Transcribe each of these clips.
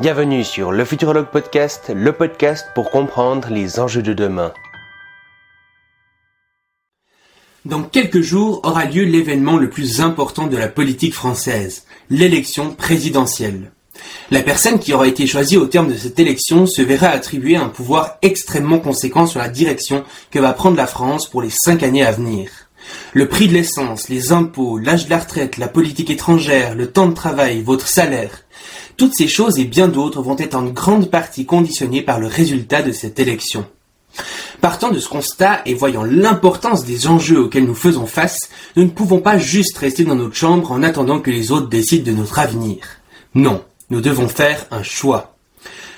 Bienvenue sur le Futurologue Podcast, le podcast pour comprendre les enjeux de demain. Dans quelques jours aura lieu l'événement le plus important de la politique française, l'élection présidentielle. La personne qui aura été choisie au terme de cette élection se verra attribuer un pouvoir extrêmement conséquent sur la direction que va prendre la France pour les cinq années à venir. Le prix de l'essence, les impôts, l'âge de la retraite, la politique étrangère, le temps de travail, votre salaire, toutes ces choses et bien d'autres vont être en grande partie conditionnées par le résultat de cette élection. Partant de ce constat et voyant l'importance des enjeux auxquels nous faisons face, nous ne pouvons pas juste rester dans notre chambre en attendant que les autres décident de notre avenir. Non, nous devons faire un choix.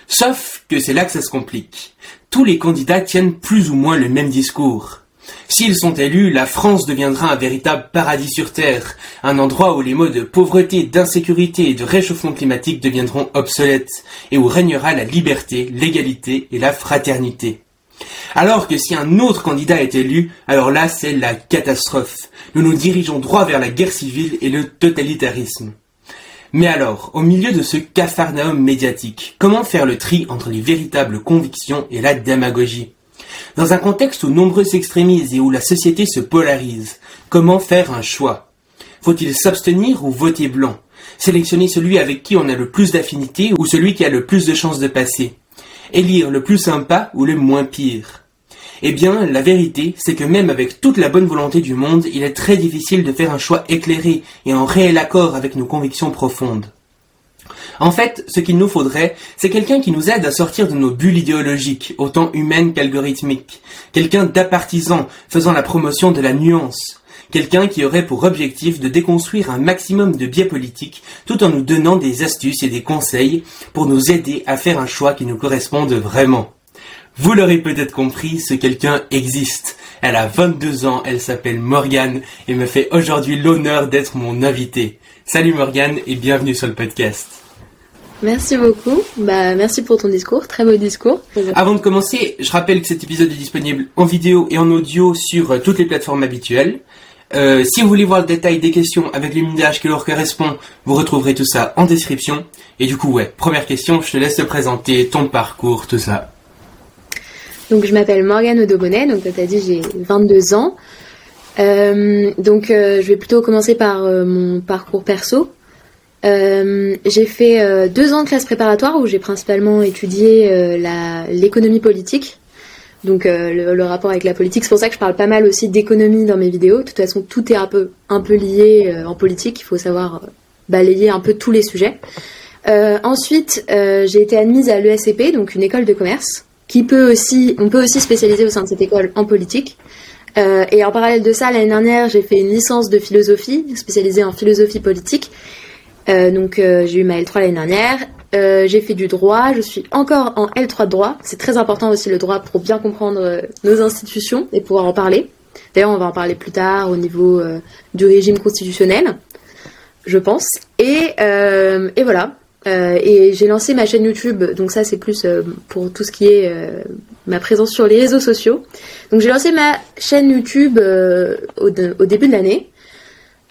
Sauf que c'est là que ça se complique. Tous les candidats tiennent plus ou moins le même discours. S'ils sont élus, la France deviendra un véritable paradis sur Terre, un endroit où les mots de pauvreté, d'insécurité et de réchauffement climatique deviendront obsolètes, et où régnera la liberté, l'égalité et la fraternité. Alors que si un autre candidat est élu, alors là c'est la catastrophe. Nous nous dirigeons droit vers la guerre civile et le totalitarisme. Mais alors, au milieu de ce capharnaüm médiatique, comment faire le tri entre les véritables convictions et la démagogie? Dans un contexte où nombreux s'extrémisent et où la société se polarise, comment faire un choix? Faut-il s'abstenir ou voter blanc? Sélectionner celui avec qui on a le plus d'affinité ou celui qui a le plus de chances de passer? Élire le plus sympa ou le moins pire? Eh bien, la vérité, c'est que même avec toute la bonne volonté du monde, il est très difficile de faire un choix éclairé et en réel accord avec nos convictions profondes. En fait, ce qu'il nous faudrait, c'est quelqu'un qui nous aide à sortir de nos bulles idéologiques, autant humaines qu'algorithmiques. Quelqu'un d'apartisan, faisant la promotion de la nuance. Quelqu'un qui aurait pour objectif de déconstruire un maximum de biais politiques tout en nous donnant des astuces et des conseils pour nous aider à faire un choix qui nous corresponde vraiment. Vous l'aurez peut-être compris, ce quelqu'un existe. Elle a 22 ans, elle s'appelle Morgane et me fait aujourd'hui l'honneur d'être mon invitée. Salut Morgane et bienvenue sur le podcast. Merci beaucoup. Bah, merci pour ton discours. Très beau discours. Avant de commencer, je rappelle que cet épisode est disponible en vidéo et en audio sur euh, toutes les plateformes habituelles. Euh, si vous voulez voir le détail des questions avec l'image qui leur correspond, vous retrouverez tout ça en description. Et du coup, ouais, première question, je te laisse te présenter ton parcours, tout ça. Donc, je m'appelle Morgane Odobonnet. Donc, tu as dit, j'ai 22 ans. Euh, donc, euh, je vais plutôt commencer par mon parcours perso. Euh, j'ai fait euh, deux ans de classe préparatoire où j'ai principalement étudié euh, l'économie politique. Donc le, rapport avec la politique, c'est pour ça que je parle pas mal aussi d'économie dans mes vidéos. De toute façon, tout est un peu, lié en politique. Il faut savoir balayer un peu tous les sujets. Ensuite, j'ai été admise à l'ESCP, donc une école de commerce, qui peut aussi, on peut aussi spécialiser au sein de cette école en politique. Et en parallèle de ça, l'année dernière, j'ai fait une licence de philosophie, spécialisée en philosophie politique. Euh, donc euh, j'ai eu ma L3 l'année dernière. Euh, j'ai fait du droit, je suis encore en L3 de droit. C'est très important aussi le droit pour bien comprendre nos institutions et pouvoir en parler. D'ailleurs, on va en parler plus tard au niveau du régime constitutionnel, je pense. Et, voilà. Et j'ai lancé ma chaîne YouTube, donc ça c'est plus pour tout ce qui est ma présence sur les réseaux sociaux. Donc j'ai lancé ma chaîne YouTube au début de l'année,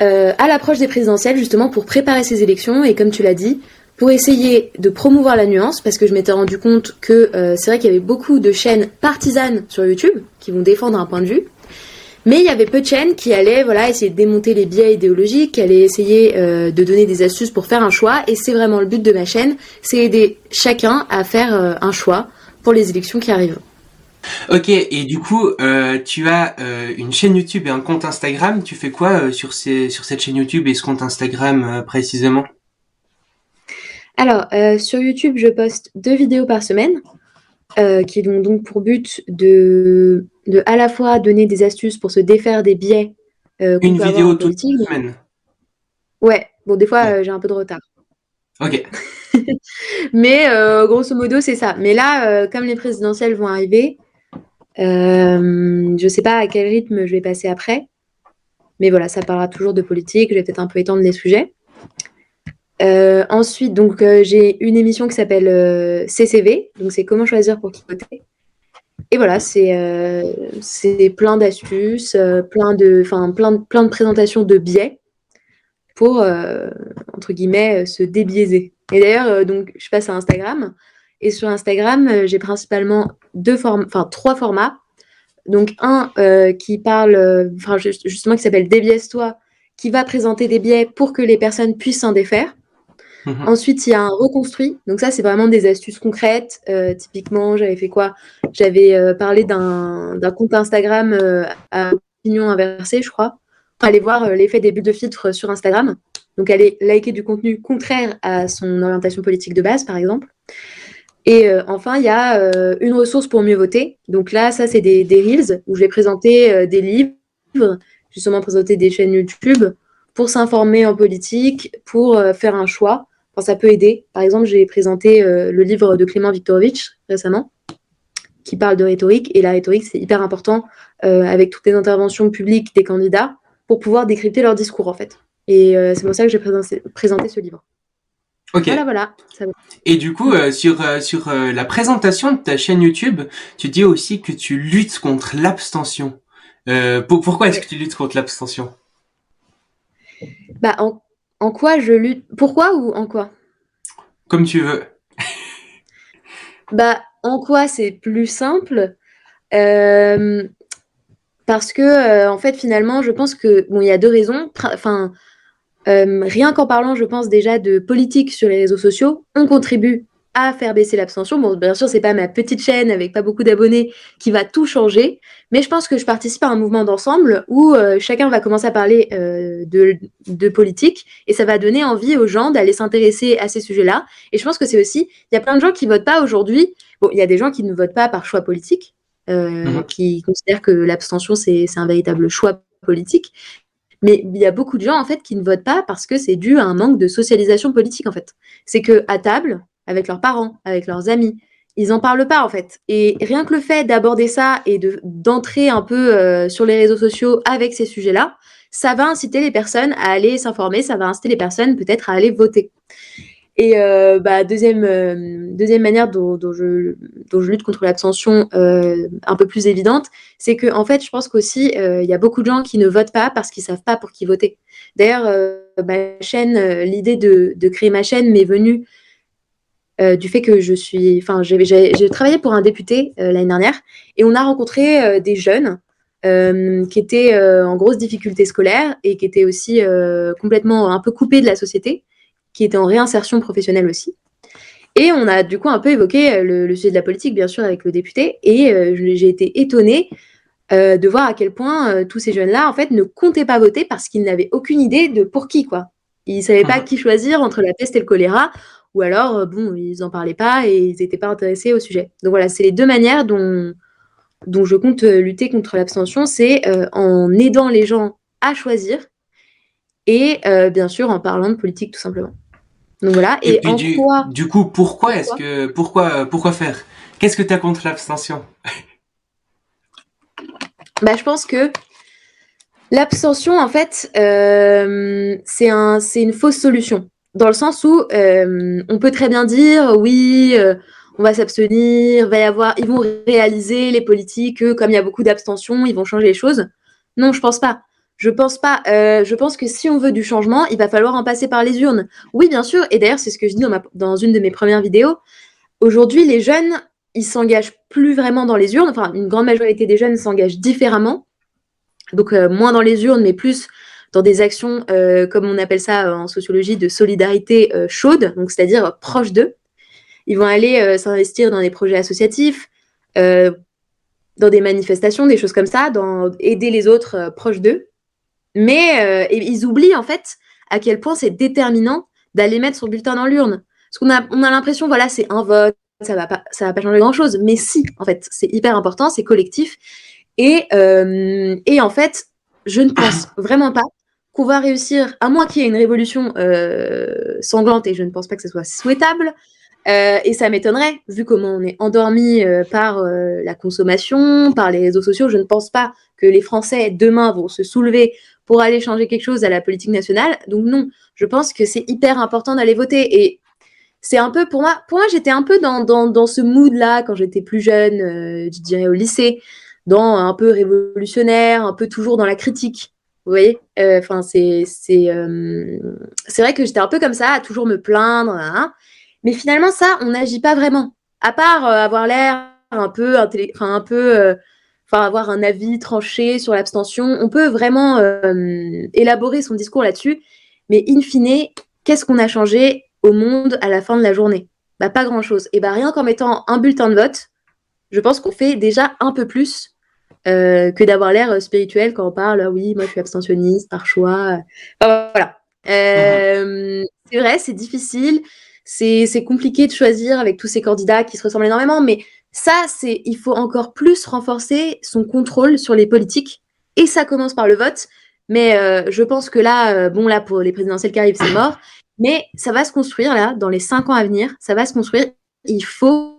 euh, à l'approche des présidentielles justement pour préparer ces élections. Et comme tu l'as dit, pour essayer de promouvoir la nuance, parce que je m'étais rendu compte que euh, c'est vrai qu'il y avait beaucoup de chaînes partisanes sur YouTube qui vont défendre un point de vue, mais il y avait peu de chaînes qui allaient voilà essayer de démonter les biais idéologiques, qui allaient essayer euh, de donner des astuces pour faire un choix, et c'est vraiment le but de ma chaîne, c'est aider chacun à faire un choix pour les élections qui arrivent. Ok, et du coup, euh, tu as euh, une chaîne YouTube et un compte Instagram. Tu fais quoi euh, sur, ces, sur cette chaîne YouTube et ce compte Instagram précisément? Alors, sur YouTube, je poste deux vidéos par semaine, qui ont donc pour but de, de à la fois donner des astuces pour se défaire des biais Une vidéo toute semaine? Ouais, bon, des fois, Ouais. j'ai un peu de retard. Ok. Mais grosso modo, c'est ça. Mais là, comme les présidentielles vont arriver, euh, je sais pas à quel rythme je vais passer après. Mais voilà, ça parlera toujours de politique. Je vais peut-être un peu étendre les sujets. Euh, ensuite, donc euh, j'ai une émission qui s'appelle CCV, donc c'est comment choisir pour qui voter. Et voilà, c'est plein d'astuces, plein de, plein de, plein de présentations de biais pour entre guillemets se débiaiser. Et d'ailleurs, donc, je passe à Instagram. Et sur Instagram, j'ai principalement deux formes, enfin trois formats. Donc un qui parle, enfin justement qui s'appelle Débiaise-toi, qui va présenter des biais pour que les personnes puissent s'en défaire. Mhm. Ensuite, il y a un reconstruit. Donc ça, c'est vraiment des astuces concrètes. Euh, typiquement, j'avais fait quoi? J'avais euh, parlé d'un compte Instagram euh, à opinion inversée, je crois. Aller voir l'effet des bulles de filtre sur Instagram. Donc aller liker du contenu contraire à son orientation politique de base, par exemple. Et enfin, il y a une ressource pour mieux voter. Donc là, ça, c'est des, Reels où je vais présenter des livres, justement présenter des chaînes YouTube pour s'informer en politique, pour faire un choix ça peut aider. Par exemple, j'ai présenté euh, le livre de Clément Viktorovitch récemment, qui parle de rhétorique. Et la rhétorique, c'est hyper important euh, avec toutes les interventions publiques des candidats pour pouvoir décrypter leur discours, en fait. Et euh, c'est pour ça que j'ai présenté, ce livre. Ok. Voilà, voilà. Et du coup, sur, sur la présentation de ta chaîne YouTube, tu dis aussi que tu luttes contre l'abstention. pourquoi est-ce que tu luttes contre l'abstention? Bah, en, en quoi je lutte? Pourquoi ou en quoi? Comme tu veux. bah, en quoi c'est plus simple? Euh, Parce que, euh, en fait, finalement, je pense que, bon, il y a deux raisons. Enfin, euh, rien qu'en parlant, je pense déjà de politique sur les réseaux sociaux, on contribue à faire baisser l'abstention. Bon, bien sûr, c'est pas ma petite chaîne avec pas beaucoup d'abonnés qui va tout changer, mais je pense que je participe à un mouvement d'ensemble où euh, chacun va commencer à parler euh, de, de, politique et ça va donner envie aux gens d'aller s'intéresser à ces sujets-là. Et je pense que c'est aussi, il y a plein de gens qui votent pas aujourd'hui. Bon, il y a des gens qui ne votent pas par choix politique, euh, mhm. qui considèrent que l'abstention c'est un véritable choix politique. Mais il y a beaucoup de gens en fait qui ne votent pas parce que c'est dû à un manque de socialisation politique en fait. C'est que à table, avec leurs parents, avec leurs amis. Ils n'en parlent pas en fait. Et rien que le fait d'aborder ça et de d'entrer un peu euh, sur les réseaux sociaux avec ces sujets-là, ça va inciter les personnes à aller s'informer, ça va inciter les personnes peut-être à aller voter. Et euh, bah, deuxième, euh, deuxième manière dont, je, lutte contre l'abstention un peu plus évidente, c'est que en fait, je pense qu'aussi, il y a beaucoup de gens qui ne votent pas parce qu'ils savent pas pour qui voter. D'ailleurs, ma chaîne, l'idée de, de, créer ma chaîne m'est venue euh, du fait que je suis, enfin, j'ai travaillé pour un député euh, l'année dernière et on a rencontré euh, des jeunes qui étaient en grosse difficulté scolaire et qui étaient aussi complètement un peu coupés de la société, qui étaient en réinsertion professionnelle aussi. Et on a du coup un peu évoqué le, sujet de la politique, bien sûr, avec le député. Et j'ai été étonnée de voir à quel point tous ces jeunes-là, en fait, ne comptaient pas voter parce qu'ils n'avaient aucune idée de pour qui, quoi. Ils ne savaient pas mmh. qui choisir entre la peste et le choléra ou alors, euh, bon, ils n'en parlaient pas et ils n'étaient pas intéressés au sujet. Donc voilà, c'est les deux manières dont, dont je compte euh, lutter contre l'abstention, c'est euh, en aidant les gens à choisir et bien sûr en parlant de politique tout simplement. Donc voilà. Et, du, du, coup, pourquoi est-ce que pourquoi pourquoi faire? Qu'est-ce que tu as contre l'abstention? Bah, je pense que l'abstention, en fait, c'est un, c'est une fausse solution dans le sens où euh, on peut très bien dire oui, euh, on va s'abstenir, va y avoir, ils vont réaliser les politiques, que, comme il y a beaucoup d'abstention, ils vont changer les choses. Non, je pense pas. Je pense pas. Euh, je pense que si on veut du changement, il va falloir en passer par les urnes. Oui, bien sûr. Et d'ailleurs, c'est ce que je dis dans, ma, dans une de mes premières vidéos. Aujourd'hui, les jeunes, ils s'engagent plus vraiment dans les urnes. Enfin, une grande majorité des jeunes s'engagent différemment. Donc, moins dans les urnes, mais plus dans des actions, euh, comme on appelle ça euh, en sociologie, de solidarité euh, chaude, donc c'est-à-dire proche d'eux. Ils vont aller s'investir dans des projets associatifs, dans des manifestations, des choses comme ça, dans aider les autres proches d'eux. Mais ils oublient en fait à quel point c'est déterminant d'aller mettre son bulletin dans l'urne. Parce qu'on a, on a l'impression, voilà, c'est un vote, ça va pas, ça va pas changer grand chose. Mais si, en fait, c'est hyper important, c'est collectif. Et, et en fait, je ne pense vraiment pas qu'on va réussir, à moins qu'il y ait une révolution euh, sanglante, et je ne pense pas que ce soit souhaitable, euh, et ça m'étonnerait, vu comment on est endormi euh, par la consommation, par les réseaux sociaux, je ne pense pas que les Français demain vont se soulever pour aller changer quelque chose à la politique nationale. Donc non, je pense que c'est hyper important d'aller voter. Et c'est un peu pour moi, pour moi j'étais un peu dans, dans, ce mood-là quand j'étais plus jeune, je dirais au lycée, dans un peu révolutionnaire, un peu toujours dans la critique. Vous voyez Enfin, c'est c'est c'est vrai que j'étais un peu comme ça, à toujours me plaindre, hein. mais finalement ça, on n'agit pas vraiment. À part avoir l'air un peu un peu enfin avoir un avis tranché sur l'abstention. On peut vraiment élaborer son discours là-dessus, mais in fine, qu'est-ce qu'on a changé au monde à la fin de la journée? Bah, Pas grand-chose. Et bah, rien qu'en mettant un bulletin de vote, je pense qu'on fait déjà un peu plus euh, que d'avoir l'air spirituel quand on parle, ah oui, moi je suis abstentionniste par choix. voilà. Euh, c'est vrai, c'est difficile, c'est compliqué de choisir avec tous ces candidats qui se ressemblent énormément, mais ça, c'est il faut encore plus renforcer son contrôle sur les politiques, et ça commence par le vote. Mais euh, je pense que là, bon là pour les présidentielles qui arrivent, c'est mort. Mais ça va se construire là, dans les cinq ans à venir, ça va se construire. Il faut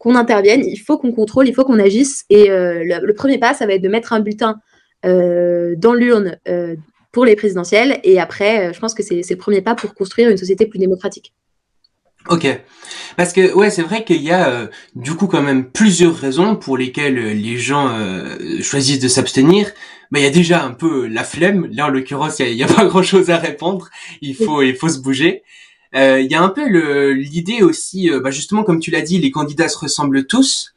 qu'on intervienne, il faut qu'on contrôle, il faut qu'on agisse. Et euh, le, premier pas, ça va être de mettre un bulletin euh, dans l'urne euh, pour les présidentielles. Et après, je pense que c'est le premier pas pour construire une société plus démocratique. Ok, parce que ouais, c'est vrai qu'il y a du coup quand même plusieurs raisons pour lesquelles les gens choisissent de s'abstenir bah, il y a déjà un peu la flemme. Là, en l'occurrence, il y a, pas grand-chose à répondre. Il faut, il faut se bouger. Euh, il y a un peu l'idée aussi, euh, bah justement, comme tu l'as dit, les candidats se ressemblent tous.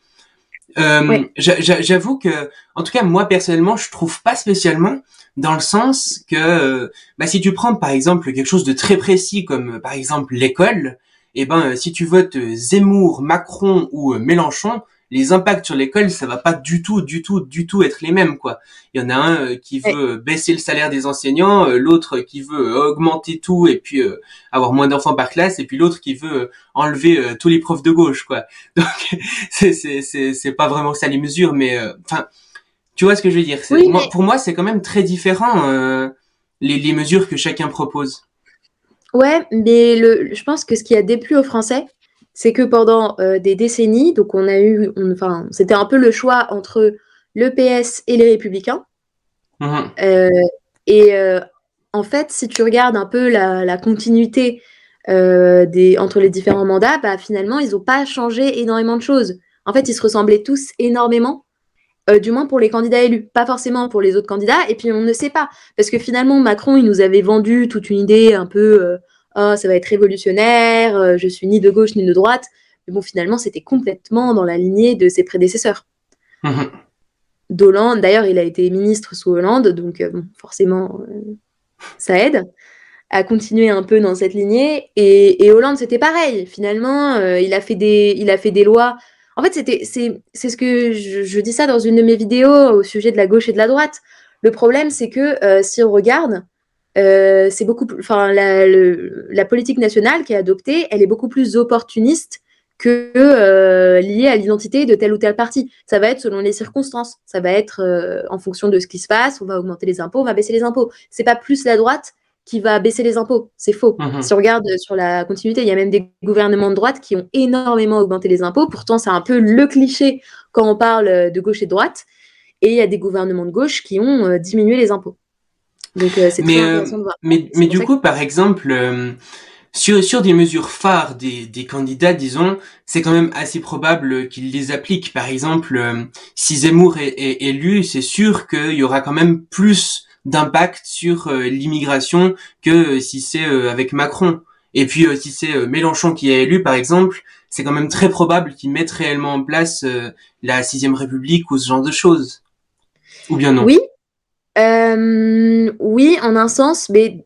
Euh, J'avoue que, en tout cas, moi personnellement, je trouve pas spécialement, dans le sens que, bah, si tu prends par exemple quelque chose de très précis, comme par exemple l'école, eh ben, si tu votes Zemmour, Macron ou Mélenchon, les impacts sur l'école, ça va pas du tout, du tout, du tout être les mêmes, quoi. Il y en a un euh, qui veut baisser le salaire des enseignants, euh, l'autre qui veut augmenter tout et puis euh, avoir moins d'enfants par classe, et puis l'autre qui veut enlever tous les profs de gauche, quoi. Donc c'est c'est c'est c'est pas vraiment ça les mesures, mais enfin, tu vois ce que je veux dire? pour moi, c'est quand même très différent les les mesures que chacun propose. Ouais, mais le, je pense que ce qui a déplu aux Français, c'est que pendant euh, des décennies, donc on a eu, enfin, c'était un peu le choix entre le PS et les Républicains. Mhm. Euh, et euh, en fait, si tu regardes un peu la, continuité des, entre les différents mandats, bah, finalement, ils n'ont pas changé énormément de choses. En fait, ils se ressemblaient tous énormément. Du moins pour les candidats élus, pas forcément pour les autres candidats. Et puis on ne sait pas, parce que finalement Macron, il nous avait vendu toute une idée un peu oh, ça va être révolutionnaire, euh, je suis ni de gauche ni de droite. Mais bon, finalement, c'était complètement dans la lignée de ses prédécesseurs. D'Hollande, d'ailleurs, il a été ministre sous Hollande, donc euh, forcément, euh, ça aide à continuer un peu dans cette lignée. Et, Hollande, c'était pareil. Finalement, il, a fait des, il a fait des lois. En fait, c'est, ce que je, dis ça dans une de mes vidéos au sujet de la gauche et de la droite. Le problème, c'est que si on regarde, euh, c'est beaucoup la, politique nationale qui est adoptée, elle est beaucoup plus opportuniste que euh, liée à l'identité de tel ou tel parti. Ça va être selon les circonstances, ça va être euh, en fonction de ce qui se passe, on va augmenter les impôts, on va baisser les impôts. C'est pas plus la droite qui va baisser les impôts, c'est faux. Mhm. Si on regarde sur la continuité, il y a même des gouvernements de droite qui ont énormément augmenté les impôts, pourtant c'est un peu le cliché quand on parle de gauche et de droite, et il y a des gouvernements de gauche qui ont diminué les impôts. Euh, mais, euh, Mais, mais du coup, par exemple, euh, sur, sur des mesures phares des, des candidats, disons, c'est quand même assez probable qu'ils les appliquent. Par exemple, si Zemmour est, élu, c'est sûr qu'il y aura quand même plus d'impact sur l'immigration que si c'est avec Macron. Et puis si c'est Mélenchon qui est élu, par exemple, c'est quand même très probable qu'il mette réellement en place la sixième République ou ce genre de choses. Ou bien non? Oui, euh, oui, en un sens, mais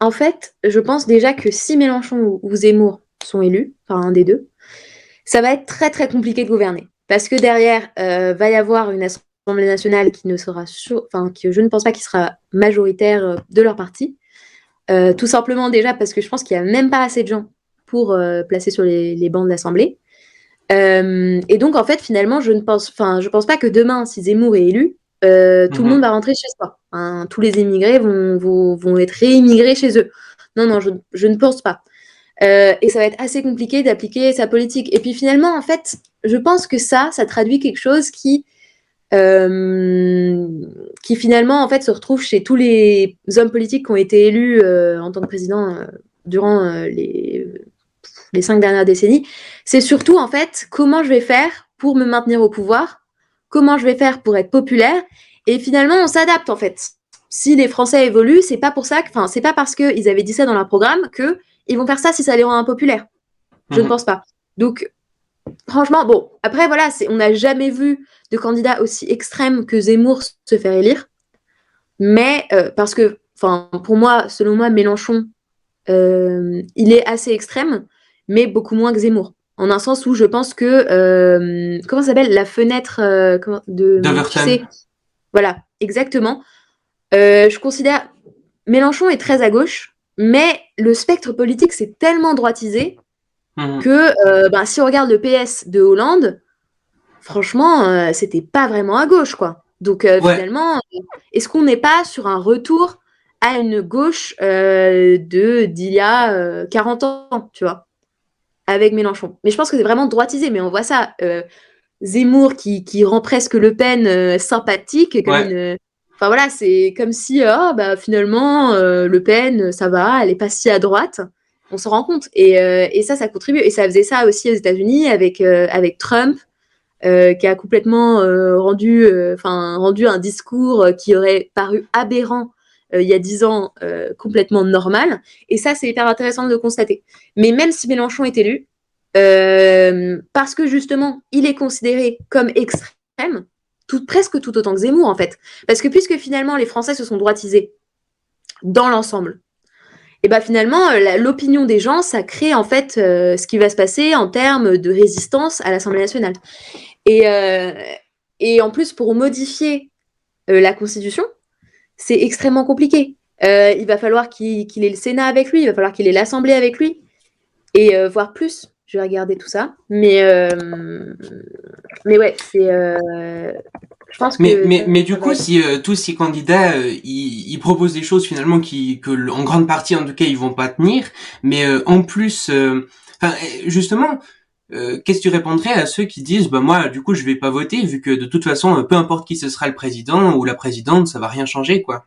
en fait, je pense déjà que si Mélenchon ou Zemmour sont élus, enfin un des deux, ça va être très très compliqué de gouverner. Parce que derrière, euh, va y avoir une nationale qui ne sera, enfin, que je ne pense pas qu'il sera majoritaire euh, de leur parti. tout simplement déjà parce que je pense qu'il n'y a même pas assez de gens pour placer sur les, bancs de l'Assemblée. et donc en fait, finalement, je ne pense, enfin, je pense pas que demain, si Zemmour est élu, euh, tout le mhm. monde va rentrer chez soi. Hein. tous les immigrés vont, vont, être réimmigrés chez eux. Non, non, je, je ne pense pas. Euh, et ça va être assez compliqué d'appliquer sa politique. Et puis finalement, en fait, je pense que ça, ça traduit quelque chose qui, euh, qui finalement, en fait, se retrouve chez tous les hommes politiques qui ont été élus en tant que président durant les, les cinq dernières décennies. C'est surtout, en fait, comment je vais faire pour me maintenir au pouvoir comment je vais faire pour être populaire. Et finalement, on s'adapte en fait. si les Français évoluent, c'est pas pour ça, enfin, c'est pas parce qu'ils avaient dit ça dans leur programme que ils vont faire ça si ça les rend impopulaires. Je ne mhm. pense pas. Donc, franchement, bon, après, voilà, on n'a jamais vu de candidat aussi extrême que Zemmour se faire élire. Mais, euh, parce que, enfin, pour moi, selon moi, Mélenchon, euh, il est assez extrême, mais beaucoup moins que Zemmour. En un sens où je pense que, euh, comment ça s'appelle? La fenêtre de. Voilà, exactement. je considère. Mélenchon est très à gauche, mais le spectre politique, c'est tellement droitisé mhm. que euh, ben, si on regarde le PS de Hollande, franchement, euh, c'était pas vraiment à gauche, quoi. Donc euh, finalement, est-ce qu'on n'est pas sur un retour à une gauche de d'il y a 40 ans, tu vois, avec Mélenchon? Mais je pense que c'est vraiment droitisé, mais on voit ça. Zemmour qui, qui, rend presque Le Pen sympathique, comme une, Enfin voilà, c'est comme si oh, bah, finalement euh, Le Pen, ça va, elle est pas si à droite. On se rend compte. Et, euh, et, ça, ça contribue. Et ça faisait ça aussi aux États-Unis avec, euh, Trump, qui a complètement rendu un discours qui aurait paru aberrant il y a dix ans, complètement normal. Et ça, c'est hyper intéressant de le constater. Mais même si Mélenchon est élu, parce que justement, il est considéré comme extrême, presque tout autant que Zemmour, en fait. Parce que puisque finalement, les Français se sont droitisés dans l'ensemble, et bien finalement, euh, l'opinion des gens, ça crée en fait euh, ce qui va se passer en termes de résistance à l'Assemblée nationale. Et, euh, et en plus, pour modifier la Constitution, c'est extrêmement compliqué. il va falloir qu'il ait le Sénat avec lui, il va falloir qu'il ait l'Assemblée avec lui, et voire plus je vais regarder tout ça. Mais, mais ouais, c'est. Euh, je pense que. Mais, mais, mais du coup, si euh, tous ces candidats, ils, ils, proposent des choses finalement qui, que, en grande partie, en tout cas, ils vont pas tenir, mais en plus, enfin, justement. Qu'est-ce que tu répondrais à ceux qui disent bah moi du coup je vais pas voter vu que de toute façon peu importe qui ce sera le président ou la présidente ça va rien changer quoi.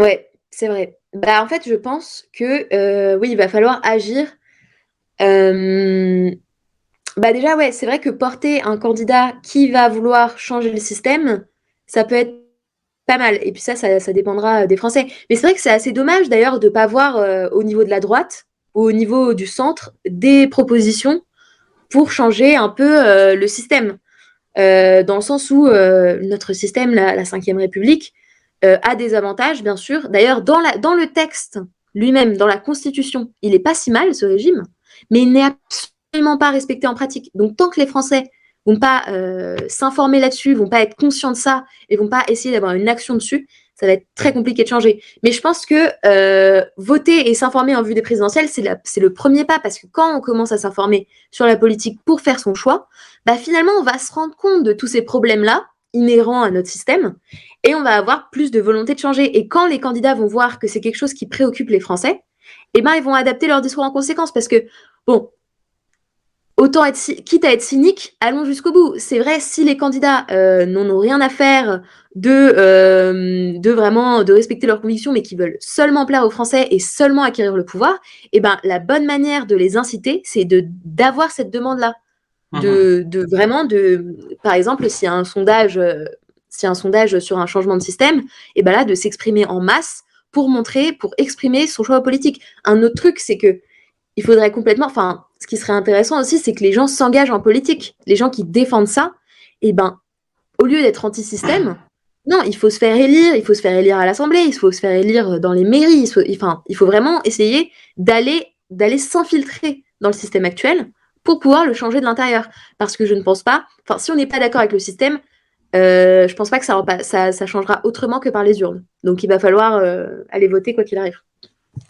Ouais c'est vrai. Bah, en fait, je pense que euh, oui, il va falloir agir. Euh, bah déjà, ouais, c'est vrai que porter un candidat qui va vouloir changer le système, ça peut être pas mal. Et puis ça, ça, dépendra des Français. Mais c'est vrai que c'est assez dommage d'ailleurs de ne pas voir euh, au niveau de la droite au niveau du centre des propositions pour changer un peu le système. dans le sens où notre système, la, la Ve République, euh, a des avantages, bien sûr. D'ailleurs, dans, dans le texte lui-même, dans la Constitution, il n'est pas si mal, ce régime, mais il n'est absolument pas respecté en pratique. Donc, tant que les Français vont pas euh, s'informer là-dessus, vont pas être conscients de ça et vont pas essayer d'avoir une action dessus, ça va être très compliqué de changer. Mais je pense que euh, voter et s'informer en vue des présidentielles, c'est le premier pas parce que quand on commence à s'informer sur la politique pour faire son choix, bah finalement, on va se rendre compte de tous ces problèmes-là inhérents à notre système et on va avoir plus de volonté de changer. Et quand les candidats vont voir que c'est quelque chose qui préoccupe les Français, eh ben, ils vont adapter leur discours en conséquence parce que, bon, autant être, quitte à être cynique, allons jusqu'au bout. C'est vrai, si les candidats euh, n'en ont rien à faire de, euh, de vraiment de respecter leurs convictions, mais qui veulent seulement plaire aux Français et seulement acquérir le pouvoir, eh ben, la bonne manière de les inciter, c'est de d'avoir cette demande-là. De, mhm. de, vraiment de par exemple s'il y a un sondage euh, a un sondage sur un changement de système et ben là de s'exprimer en masse pour montrer pour exprimer son choix politique un autre truc c'est que il faudrait complètement enfin ce qui serait intéressant aussi c'est que les gens s'engagent en politique les gens qui défendent ça et ben au lieu d'être anti-système non, il faut se faire élire, il faut se faire élire à l'Assemblée, il faut se faire élire dans les mairies. Il faut, enfin, il faut vraiment essayer d'aller d'aller s'infiltrer dans le système actuel pour pouvoir le changer de l'intérieur. Parce que je ne pense pas, enfin, si on n'est pas d'accord avec le système, euh, je pense pas que ça, ça, ça, changera autrement que par les urnes. Donc il va falloir euh, aller voter quoi qu'il arrive.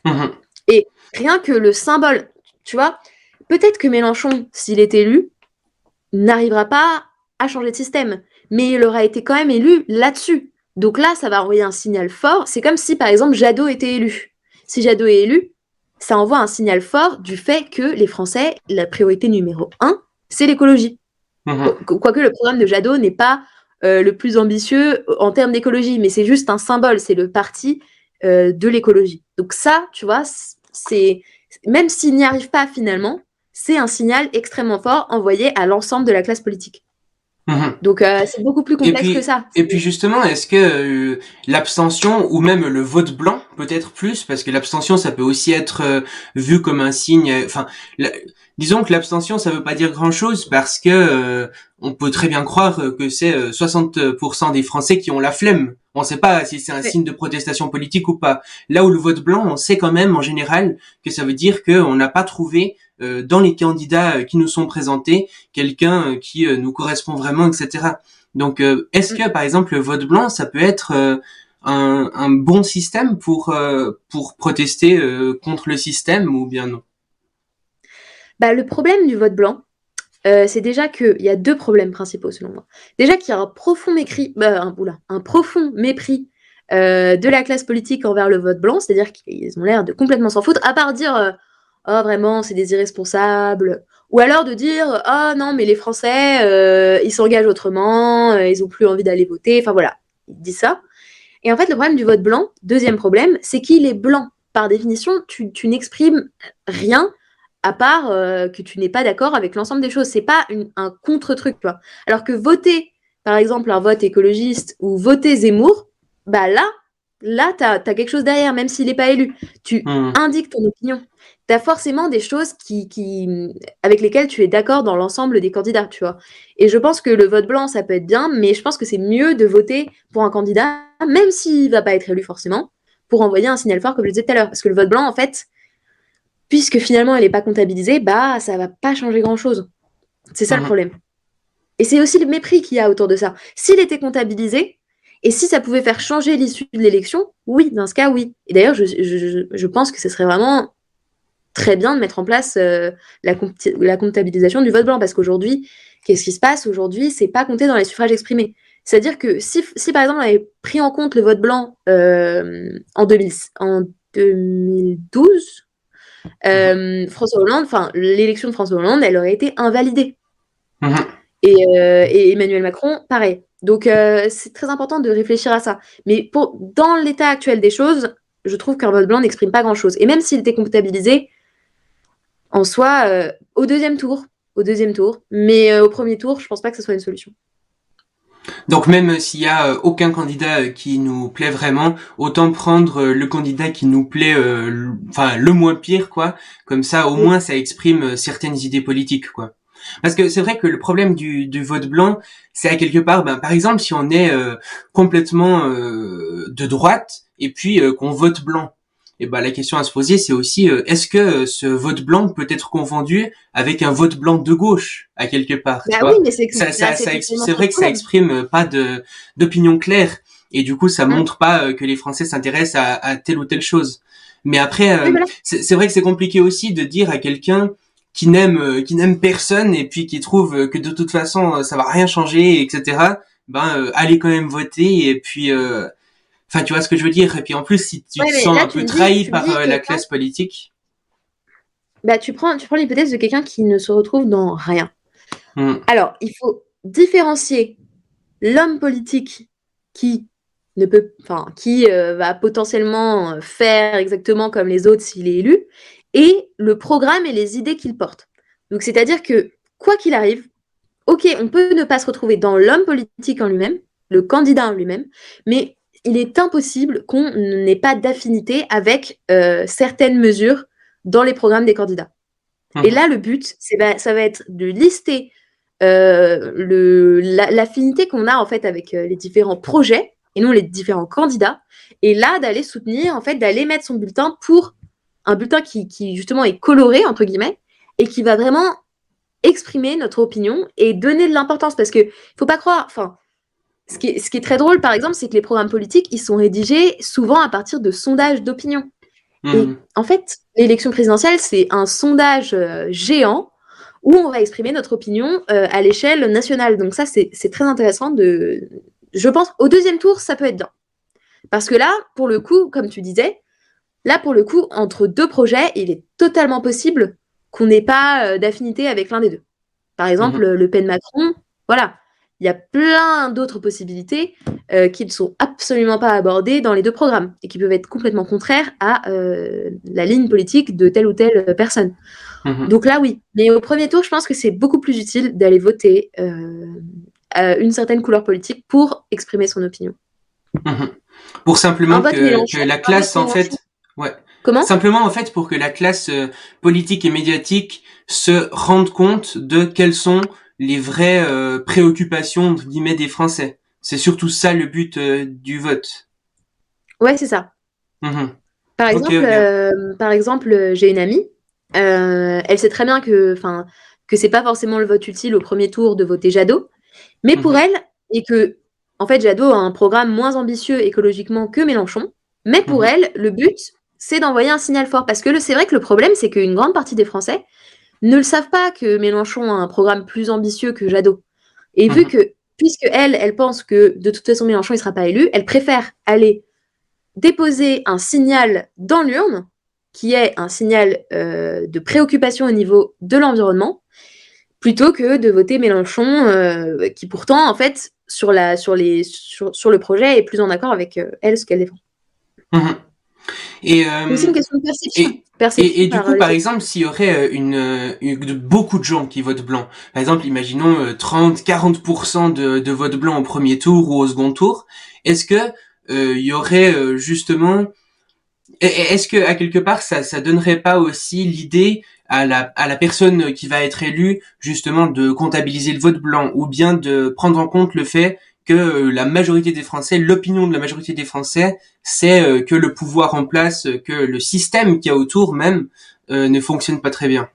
Mhm. Et rien que le symbole, tu vois, peut-être que Mélenchon, s'il est élu, n'arrivera pas à changer de système, mais il aura été quand même élu là-dessus. Donc là, ça va envoyer un signal fort. C'est comme si, par exemple, Jadot était élu. Si Jadot est élu, ça envoie un signal fort du fait que les Français, la priorité numéro un, c'est l'écologie. Mhm. Quoique le programme de Jadot n'est pas euh, le plus ambitieux en termes d'écologie, mais c'est juste un symbole, c'est le parti euh, de l'écologie. Donc ça, tu vois, c'est même s'il n'y arrive pas finalement, c'est un signal extrêmement fort envoyé à l'ensemble de la classe politique. Mhm. Donc euh, c'est beaucoup plus complexe que ça. Et puis justement, est-ce que euh, l'abstention ou même le vote blanc peut-être plus? Parce que l'abstention ça peut aussi être euh, vu comme un signe enfin disons que l'abstention ça veut pas dire grand-chose parce que on peut très bien croire que c'est 60% des Français qui ont la flemme. On ne sait pas si c'est un signe de protestation politique ou pas. Là où le vote blanc, on sait quand même en général que ça veut dire qu'on n'a pas trouvé euh, dans les candidats euh, qui nous sont présentés quelqu'un euh, qui nous correspond vraiment, etc. Donc, est-ce que par exemple le vote blanc, ça peut être un, bon système pour protester contre le système ou bien non? Bah, le problème du vote blanc, c'est déjà qu'il y a deux problèmes principaux selon moi. Déjà qu'il y a un profond bah, un profond mépris de la classe politique envers le vote blanc, c'est-à-dire qu'ils ont l'air de complètement s'en foutre, à part dire oh vraiment c'est des irresponsables ou alors de dire oh non mais les Français euh, ils s'engagent autrement euh, ils ont plus envie d'aller voter enfin voilà. Il dit ça. Et en fait le problème du vote blanc deuxième problème c'est qu'il est blanc. Par définition tu, n'exprimes rien à part euh, que tu n'es pas d'accord avec l'ensemble des choses. C'est pas un contre truc toi alors que voter par exemple un vote écologiste ou voter Zemmour bah là là, tu as, quelque chose derrière, même s'il n'est pas élu. Tu mmh. indiques ton opinion tu as forcément des choses qui, avec lesquelles tu es d'accord dans l'ensemble des candidats, tu vois. Et je pense que le vote blanc, ça peut être bien, mais je pense que c'est mieux de voter pour un candidat, même s'il va pas être élu forcément, pour envoyer un signal fort, comme je disais tout à l'heure. Parce que le vote blanc, en fait, puisque finalement il n'est pas comptabilisé, bah ça va pas changer grand-chose. C'est ça le mhm. problème. Et c'est aussi le mépris qu'il y a autour de ça. S'il était comptabilisé, et si ça pouvait faire changer l'issue de l'élection, oui, dans ce cas, oui. Et d'ailleurs, je, je, pense que ce serait vraiment très bien de mettre en place euh, la, la, comptabilisation du vote blanc parce qu'aujourd'hui, qu'est-ce qui se passe aujourd'hui? C'est pas compté dans les suffrages exprimés. C'est-à-dire que si, si, par exemple on avait pris en compte le vote blanc euh, en, 2000, en 2012, euh, François Hollande, enfin l'élection de François Hollande, elle aurait été invalidée. Mhm. Et, et, Emmanuel Macron, pareil. Donc c'est très important de réfléchir à ça. Mais pour, dans l'état actuel des choses, je trouve qu'un vote blanc n'exprime pas grand-chose. Et même s'il était comptabilisé, en soi euh, au deuxième tour, au deuxième tour. Mais euh, au premier tour, je pense pas que ce soit une solution. Donc même s'il y a euh, aucun candidat qui nous plaît vraiment, autant prendre le candidat qui nous plaît, enfin le moins pire quoi. Comme ça, au moins, ça exprime certaines idées politiques quoi. Parce que c'est vrai que le problème du, du vote blanc, c'est à quelque part, ben, par exemple, si on est complètement de droite et puis qu'on vote blanc, et ben la question à se poser, c'est aussi euh, est-ce que ce vote blanc peut être confondu avec un vote blanc de gauche à quelque part bah oui, mais c'est ça, ça, c'est vrai que ça exprime pas de d'opinion claire et du coup ça mm. montre pas euh, que les Français s'intéressent à, à, telle ou telle chose. Mais après, euh, c'est vrai que c'est compliqué aussi de dire à quelqu'un qui n'aime qui n'aime personne et puis qui trouve que de toute façon ça va rien changer, etc. Ben allez quand même voter et puis Enfin, tu vois ce que je veux dire. Et puis en plus, si tu te sens un peu trahi par euh, la classe politique. Bah, tu prends, tu prends l'hypothèse de quelqu'un qui ne se retrouve dans rien. Hmm. Alors, il faut différencier l'homme politique qui ne peut, enfin, qui euh, va potentiellement faire exactement comme les autres s'il est élu, et le programme et les idées qu'il porte. Donc, c'est-à-dire que quoi qu'il arrive, ok, on peut ne pas se retrouver dans l'homme politique en lui-même, le candidat en lui-même, mais il est impossible qu'on n'ait pas d'affinité avec euh, certaines mesures dans les programmes des candidats. Et mhm. là, le but, bah, ça va être de lister euh, l'affinité qu'on a en fait avec euh, les différents projets et non les différents candidats. Et là, d'aller soutenir, en fait, d'aller mettre son bulletin pour un bulletin qui, qui, justement est coloré entre guillemets et qui va vraiment exprimer notre opinion et donner de l'importance parce que faut pas croire, enfin ce qui, est, très drôle, par exemple, c'est que les programmes politiques, ils sont rédigés souvent à partir de sondages d'opinion. Et hmm. en fait, l'élection présidentielle, c'est un sondage euh, géant où on va exprimer notre opinion euh, à l'échelle nationale. Donc ça, c'est très intéressant de... Je pense, au deuxième tour, ça peut être bien. Parce que là, pour le coup, comme tu disais, là, pour le coup, entre deux projets, il est totalement possible qu'on n'ait pas euh, d'affinité avec l'un des deux. Par exemple, hmm. Le Pen Macron, voilà, il y a plein d'autres possibilités euh, qui ne sont absolument pas abordées dans les deux programmes et qui peuvent être complètement contraires à euh, la ligne politique de telle ou telle personne. Mhm. Donc là, oui. Mais au premier tour, je pense que c'est beaucoup plus utile d'aller voter euh, une certaine couleur politique pour exprimer son opinion. Mhm. Pour simplement que, la classe, en fait, ouais. Comment? Simplement, en fait, pour que la classe politique et médiatique se rende compte de quelles sont les vraies euh, préoccupations des Français. C'est surtout ça le but euh, du vote. Ouais, c'est ça. Mhm. Par exemple, par exemple, j'ai une amie. elle sait très bien que, enfin, que c'est pas forcément le vote utile au premier tour de voter Jadot, mais pour mhm. elle et que en fait, Jadot a un programme moins ambitieux écologiquement que Mélenchon, mais pour mhm. elle, le but, c'est d'envoyer un signal fort. Parce que c'est vrai que le problème, c'est qu'une grande partie des Français ne le savent pas que Mélenchon a un programme plus ambitieux que Jadot. Et vu mhm. que, puisque elle, elle pense que de toute façon Mélenchon ne sera pas élu, elle préfère aller déposer un signal dans l'urne, qui est un signal euh, de préoccupation au niveau de l'environnement, plutôt que de voter Mélenchon, euh, qui pourtant, en fait, sur, la, sur, les, sur, sur le projet est plus en accord avec euh, elle, ce qu'elle défend. Mhm. Et, euh, c'est une question de perception. Et, du coup, par exemple, s'il y aurait euh, une, une, beaucoup de gens qui votent blanc, par exemple, imaginons 30, 40% de, de vote blanc au premier tour ou au second tour, est-ce que il y aurait justement, est-ce que à quelque part ça, ça donnerait pas aussi l'idée à la, à la personne qui va être élue justement de comptabiliser le vote blanc ou bien de prendre en compte le fait que euh, la majorité des Français, l'opinion de la majorité des Français, c'est euh, que le pouvoir en place, que le système qu'il y a autour même euh, ne fonctionne pas très bien.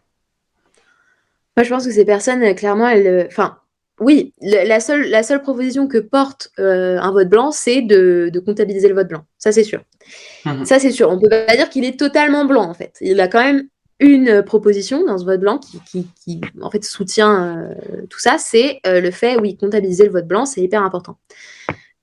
Moi, je pense que ces personnes, clairement, elles, enfin, oui, la seule, la seule proposition que porte un vote blanc, c'est de, de, comptabiliser le vote blanc. Ça, c'est sûr. Mmh Ça, c'est sûr. On peut pas dire qu'il est totalement blanc, en fait. Il a quand même une proposition dans ce vote blanc qui, qui, en fait soutient euh, tout ça, c'est euh, le fait, oui, comptabiliser le vote blanc, c'est hyper important.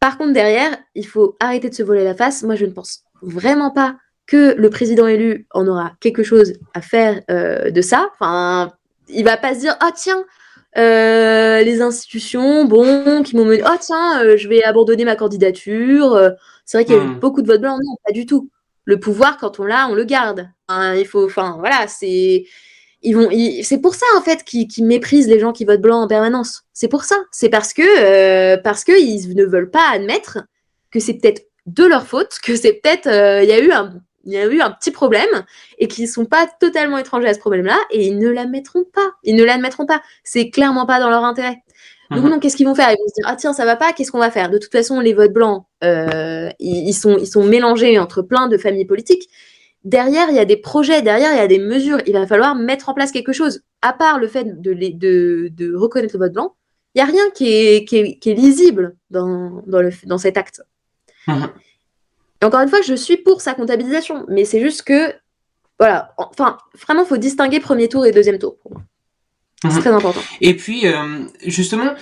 Par contre, derrière, il faut arrêter de se voler la face. Moi, je ne pense vraiment pas que le président élu en aura quelque chose à faire euh, de ça. Enfin, il va pas se dire, ah tiens, les institutions, bon, qui m'ont mené, oh tiens, je vais abandonner ma candidature. c'est vrai qu'il y a eu hmm. beaucoup de votes blancs. Non, pas du tout le pouvoir, quand on l'a, on le garde. il faut, enfin, voilà, c'est, ils vont, c'est pour ça en fait qu'ils méprisent les gens qui votent blanc en permanence. C'est pour ça. C'est parce que, euh, parce que ils ne veulent pas admettre que c'est peut-être de leur faute, que c'est peut-être, euh, il y a eu un, il y a eu un petit problème et qu'ils sont pas totalement étrangers à ce problème-là et ils ne l'admettront pas. Ils ne l'admettront pas. C'est clairement pas dans leur intérêt. Donc, mhm. qu'est-ce qu'ils vont faire? Ils vont se dire Ah, tiens, ça va pas, qu'est-ce qu'on va faire? De toute façon, les votes blancs, euh, ils, sont, ils sont mélangés entre plein de familles politiques. Derrière, il y a des projets, derrière, il y a des mesures. Il va falloir mettre en place quelque chose. À part le fait de, de, de reconnaître le vote blanc, il n'y a rien qui est, qui est, qui est lisible dans, dans, le, dans cet acte. Et encore une fois, je suis pour sa comptabilisation, mais c'est juste que, voilà, enfin, vraiment, il faut distinguer premier tour et deuxième tour pour moi. C'est mhm. très important. Et puis, euh, justement,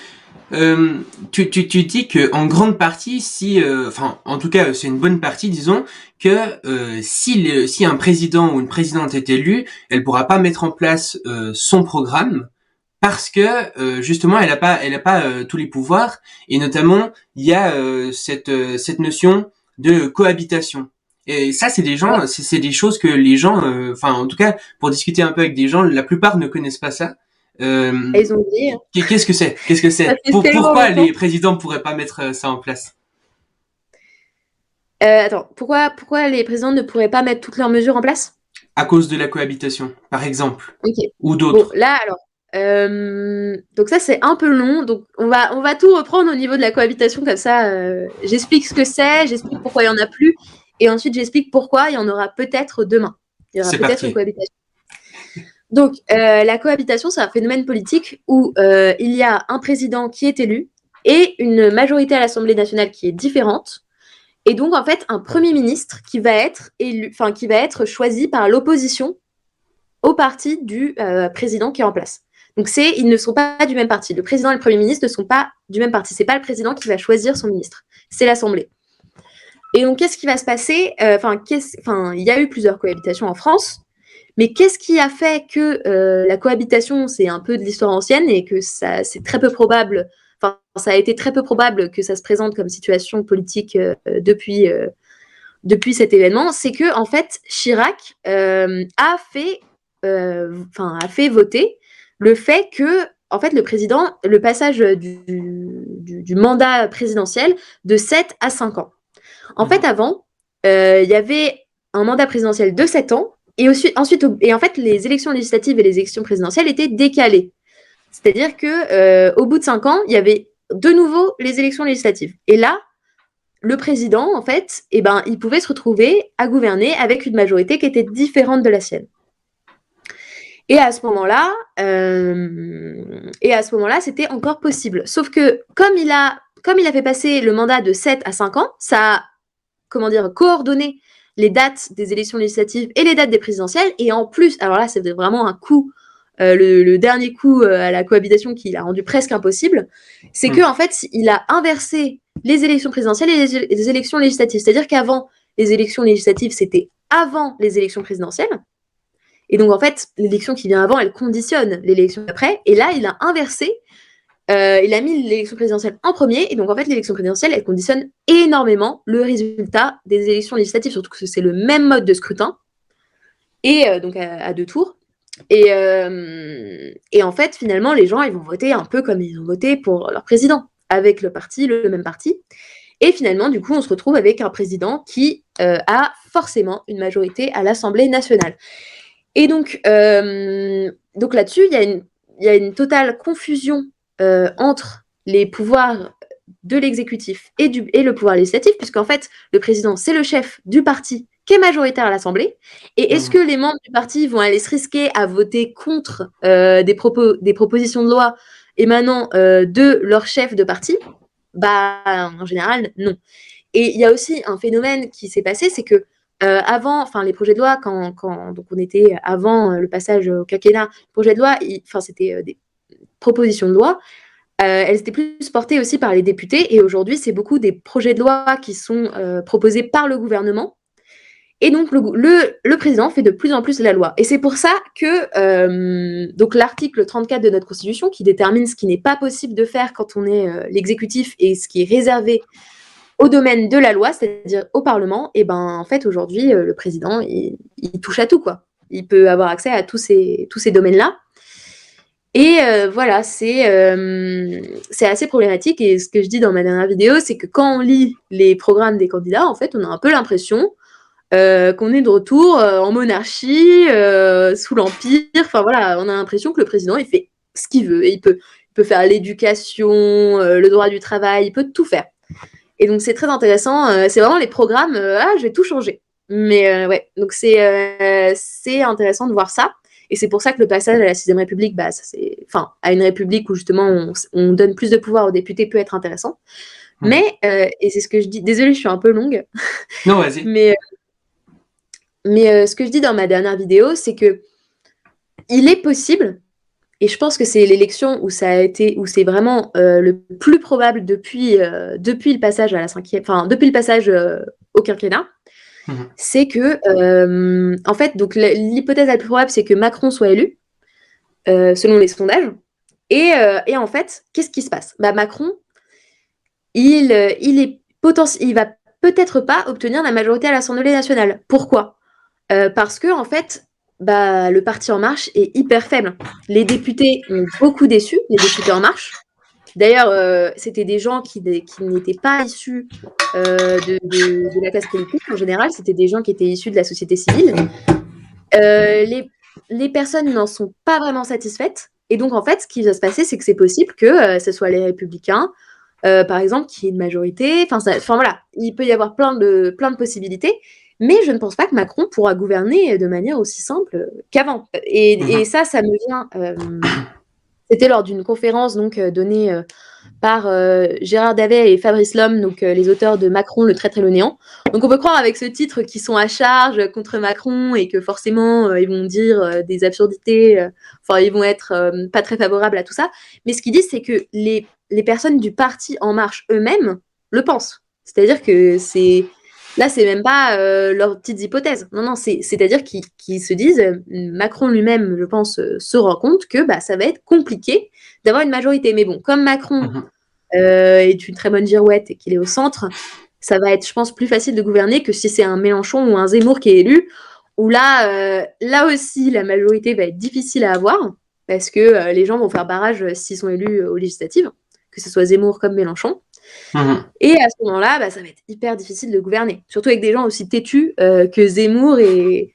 euh, tu, tu, tu dis que en grande partie, si, euh, enfin, en tout cas, c'est une bonne partie, disons, que si, le, si un président ou une présidente est élu, elle pourra pas mettre en place son programme parce que justement, elle a pas, elle a pas tous les pouvoirs et notamment, il y a cette cette notion de cohabitation. Et ça, c'est des gens, c'est des choses que les gens, enfin, en tout cas, pour discuter un peu avec des gens, la plupart ne connaissent pas ça. Euh, Ils ont dit. Hein. Qu'est-ce que c'est? Qu'est-ce que c'est? Pourquoi les présidents pourraient pas mettre euh, ça en place? Euh, Attends, pourquoi, pourquoi les présidents ne pourraient pas mettre toutes leurs mesures en place? À cause de la cohabitation, par exemple. Ou d'autres. Bon, là, alors. Euh, donc ça c'est un peu long, donc on va on va tout reprendre au niveau de la cohabitation comme ça. j'explique ce que c'est, j'explique pourquoi il y en a plus, et ensuite j'explique pourquoi il y en aura peut-être demain. Il y aura peut-être une cohabitation. Donc, euh, la cohabitation, c'est un phénomène politique où euh, il y a un président qui est élu et une majorité à l'Assemblée nationale qui est différente. Et donc, en fait, un premier ministre qui va être élu, enfin, qui va être choisi par l'opposition au parti du euh, président qui est en place. Donc, ils ne sont pas du même parti. Le président et le premier ministre ne sont pas du même parti. C'est pas le président qui va choisir son ministre. C'est l'Assemblée. Et donc, qu'est-ce qui va se passer? Enfin, il y a eu plusieurs cohabitations en France. Mais qu'est-ce qui a fait que euh, la cohabitation, c'est un peu de l'histoire ancienne et que ça, c'est très peu probable, enfin, ça a été très peu probable que ça se présente comme situation politique euh, depuis, euh, depuis cet événement, c'est que en fait, Chirac a fait, enfin, a fait voter le fait que, en fait, le président, le passage du, du, mandat présidentiel de 7 à 5 ans. En fait, avant, il y avait un mandat présidentiel de 7 ans et ensuite, et en fait, les élections législatives et les élections présidentielles étaient décalées. C'est-à-dire que euh, au bout de cinq ans, il y avait de nouveau les élections législatives. Et là, le président, en fait, eh ben, il pouvait se retrouver à gouverner avec une majorité qui était différente de la sienne. Et à ce moment-là, euh, moment-là, c'était encore possible. Sauf que comme il a, comme il fait passer le mandat de 7 à 5 ans, ça a, comment dire, coordonné les dates des élections législatives et les dates des présidentielles. Et en plus, alors là, c'est vraiment un coup, euh, le, dernier coup euh, à la cohabitation qui l'a rendu presque impossible, c'est qu'en hmm. que en fait, il a inversé les élections présidentielles et les, élections législatives. C'est-à-dire qu'avant, les élections législatives, c'était avant les élections présidentielles. Et donc, en fait, l'élection qui vient avant, elle conditionne l'élection d'après. Et là, il a inversé euh, il a mis l'élection présidentielle en premier, et donc en fait l'élection présidentielle, elle conditionne énormément le résultat des élections législatives, surtout que c'est le même mode de scrutin, et euh, donc à, deux tours. Et, euh, et, en fait, finalement, les gens, ils vont voter un peu comme ils ont voté pour leur président, avec le parti, le, même parti. Et finalement, du coup, on se retrouve avec un président qui a forcément une majorité à l'Assemblée nationale. Et donc, donc là-dessus, il y, y, a une totale confusion euh, entre les pouvoirs de l'exécutif et, du, et le pouvoir législatif, puisqu'en fait, le président, c'est le chef du parti qui est majoritaire à l'Assemblée. Et est-ce mmh. que les membres du parti vont aller se risquer à voter contre euh, des, propos, des propositions de loi émanant euh, de leur chef de parti? Bah, en général, non. Et il y a aussi un phénomène qui s'est passé, c'est que avant, enfin les projets de loi, quand, quand, donc on était avant le passage au quinquennat, projet de loi, enfin c'était des propositions de loi, euh, elles étaient plus portées aussi par les députés et aujourd'hui, c'est beaucoup des projets de loi qui sont euh, proposés par le gouvernement. Et donc, le, le, président fait de plus en plus la loi. Et c'est pour ça que euh, l'article 34 de notre Constitution, qui détermine ce qui n'est pas possible de faire quand on est l'exécutif et ce qui est réservé au domaine de la loi, c'est-à-dire au Parlement, et ben en fait aujourd'hui, le président, il, il, touche à tout. quoi. Il peut avoir accès à tous ces, tous ces domaines-là. Et euh, voilà, euh, c'est assez problématique. Et ce que je dis dans ma dernière vidéo, c'est que quand on lit les programmes des candidats, en fait, on a un peu l'impression euh, qu'on est de retour en monarchie, sous l'Empire. Enfin voilà, on a l'impression que le président, il fait ce qu'il veut. Et il peut, peut faire l'éducation, le droit du travail, il peut tout faire. Et donc c'est très intéressant. c'est vraiment les programmes, ah, je vais tout changer. Mais ouais, donc c'est intéressant de voir ça. Et c'est pour ça que le passage à la sixième République, bah, ça, c'est, enfin, à une République où justement on, donne plus de pouvoir aux députés peut être intéressant. Mais, euh, et c'est ce que je dis, désolée, je suis un peu longue. Non, vas-y. mais mais euh, ce que je dis dans ma dernière vidéo, c'est que il est possible, et je pense que c'est l'élection où ça a été, où c'est vraiment euh, le plus probable depuis, depuis le passage à la cinquième, enfin depuis le passage au quinquennat, Mhm. c'est que, euh, en fait, donc l'hypothèse la plus probable, c'est que Macron soit élu, euh, selon les sondages. Euh, et, en fait, qu'est-ce qui se passe? Bah, Macron, il, il, est il va peut-être pas obtenir la majorité à l'Assemblée nationale. Pourquoi? Parce que, en fait, bah, le parti En Marche est hyper faible. Les députés ont beaucoup déçu, les députés En Marche. D'ailleurs, euh, c'était des gens qui, n'étaient pas issus euh, de, la classe politique en général, c'était des gens qui étaient issus de la société civile. Euh, les, personnes n'en sont pas vraiment satisfaites. Et donc, en fait, ce qui va se passer, c'est que c'est possible que ce soit les républicains, par exemple, qui aient une majorité. Enfin, voilà, il peut y avoir plein de, plein de possibilités. Mais je ne pense pas que Macron pourra gouverner de manière aussi simple qu'avant. Et, et, mhm. ça, ça me vient c'était lors d'une conférence donc euh, donnée euh, par euh, Gérard Davet et Fabrice Lhomme, donc les auteurs de Macron, le traître et le néant. Donc on peut croire avec ce titre qu'ils sont à charge contre Macron et que forcément ils vont dire des absurdités, enfin ils vont être pas très favorables à tout ça. Mais ce qu'ils disent, c'est que les, les personnes du parti En Marche eux-mêmes le pensent. C'est-à-dire que c'est Là, c'est même pas euh, leurs petites hypothèses. Non, non, c'est-à-dire qu'ils se disent, Macron lui-même, je pense, euh, se rend compte que bah, ça va être compliqué d'avoir une majorité. Mais bon, comme Macron mhm. euh, est une très bonne girouette et qu'il est au centre, ça va être, je pense, plus facile de gouverner que si c'est un Mélenchon ou un Zemmour qui est élu, où là, là aussi, la majorité va être difficile à avoir parce que les gens vont faire barrage s'ils sont élus aux législatives. que ce soit Zemmour comme Mélenchon. Mhm. Et à ce moment-là, bah, ça va être hyper difficile de gouverner, surtout avec des gens aussi têtus euh, que Zemmour et,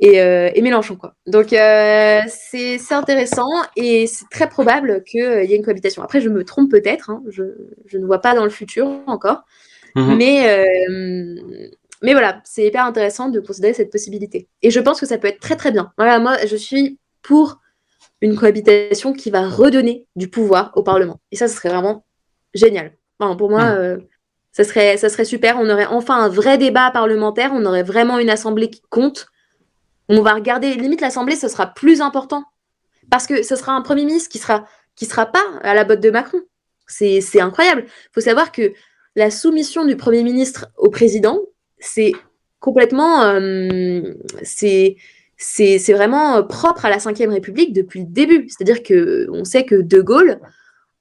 et, euh, et Mélenchon. Quoi. Donc euh, c'est intéressant et c'est très probable qu'il y ait une cohabitation. Après, je me trompe peut-être, hein, je, je ne vois pas dans le futur encore, Mhm. mais, mais voilà, c'est hyper intéressant de considérer cette possibilité. Et je pense que ça peut être très très bien. Voilà, moi, je suis pour une cohabitation qui va redonner du pouvoir au Parlement. Et ça, ce serait vraiment génial. Enfin, pour moi, Mm. euh, ça, serait, ça serait super. On aurait enfin un vrai débat parlementaire. On aurait vraiment une assemblée qui compte. On va regarder, limite, l'assemblée, ce sera plus important. Parce que ce sera un Premier ministre qui sera, qui sera pas à la botte de Macron. C'est incroyable. Il faut savoir que la soumission du Premier ministre au président, c'est complètement. euh, c'est vraiment propre à la Ve République depuis le début. C'est-à-dire que on sait que De Gaulle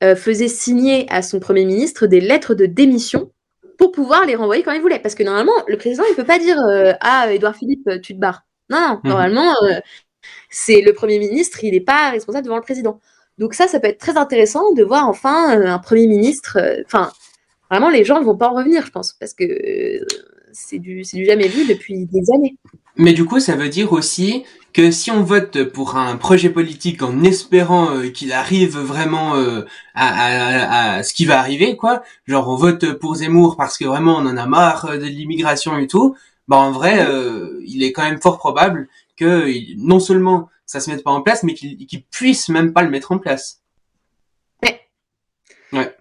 euh, faisait signer à son Premier ministre des lettres de démission pour pouvoir les renvoyer quand il voulait. Parce que normalement, le président, il peut pas dire euh, Ah, Édouard Philippe, tu te barres. Non, non, Mhm. normalement, euh, c'est le Premier ministre, il n'est pas responsable devant le président. Donc ça, ça peut être très intéressant de voir enfin un Premier ministre. Enfin, vraiment, les gens ne vont pas en revenir, je pense, parce que c'est du, c'est du jamais vu depuis des années. Mais du coup, ça veut dire aussi que si on vote pour un projet politique en espérant euh, qu'il arrive vraiment euh, à, à- à ce qui va arriver, quoi, genre on vote pour Zemmour parce que vraiment on en a marre euh, de l'immigration et tout, bah en vrai, euh, il est quand même fort probable que non seulement ça se mette pas en place, mais qu'il qu'il puisse même pas le mettre en place.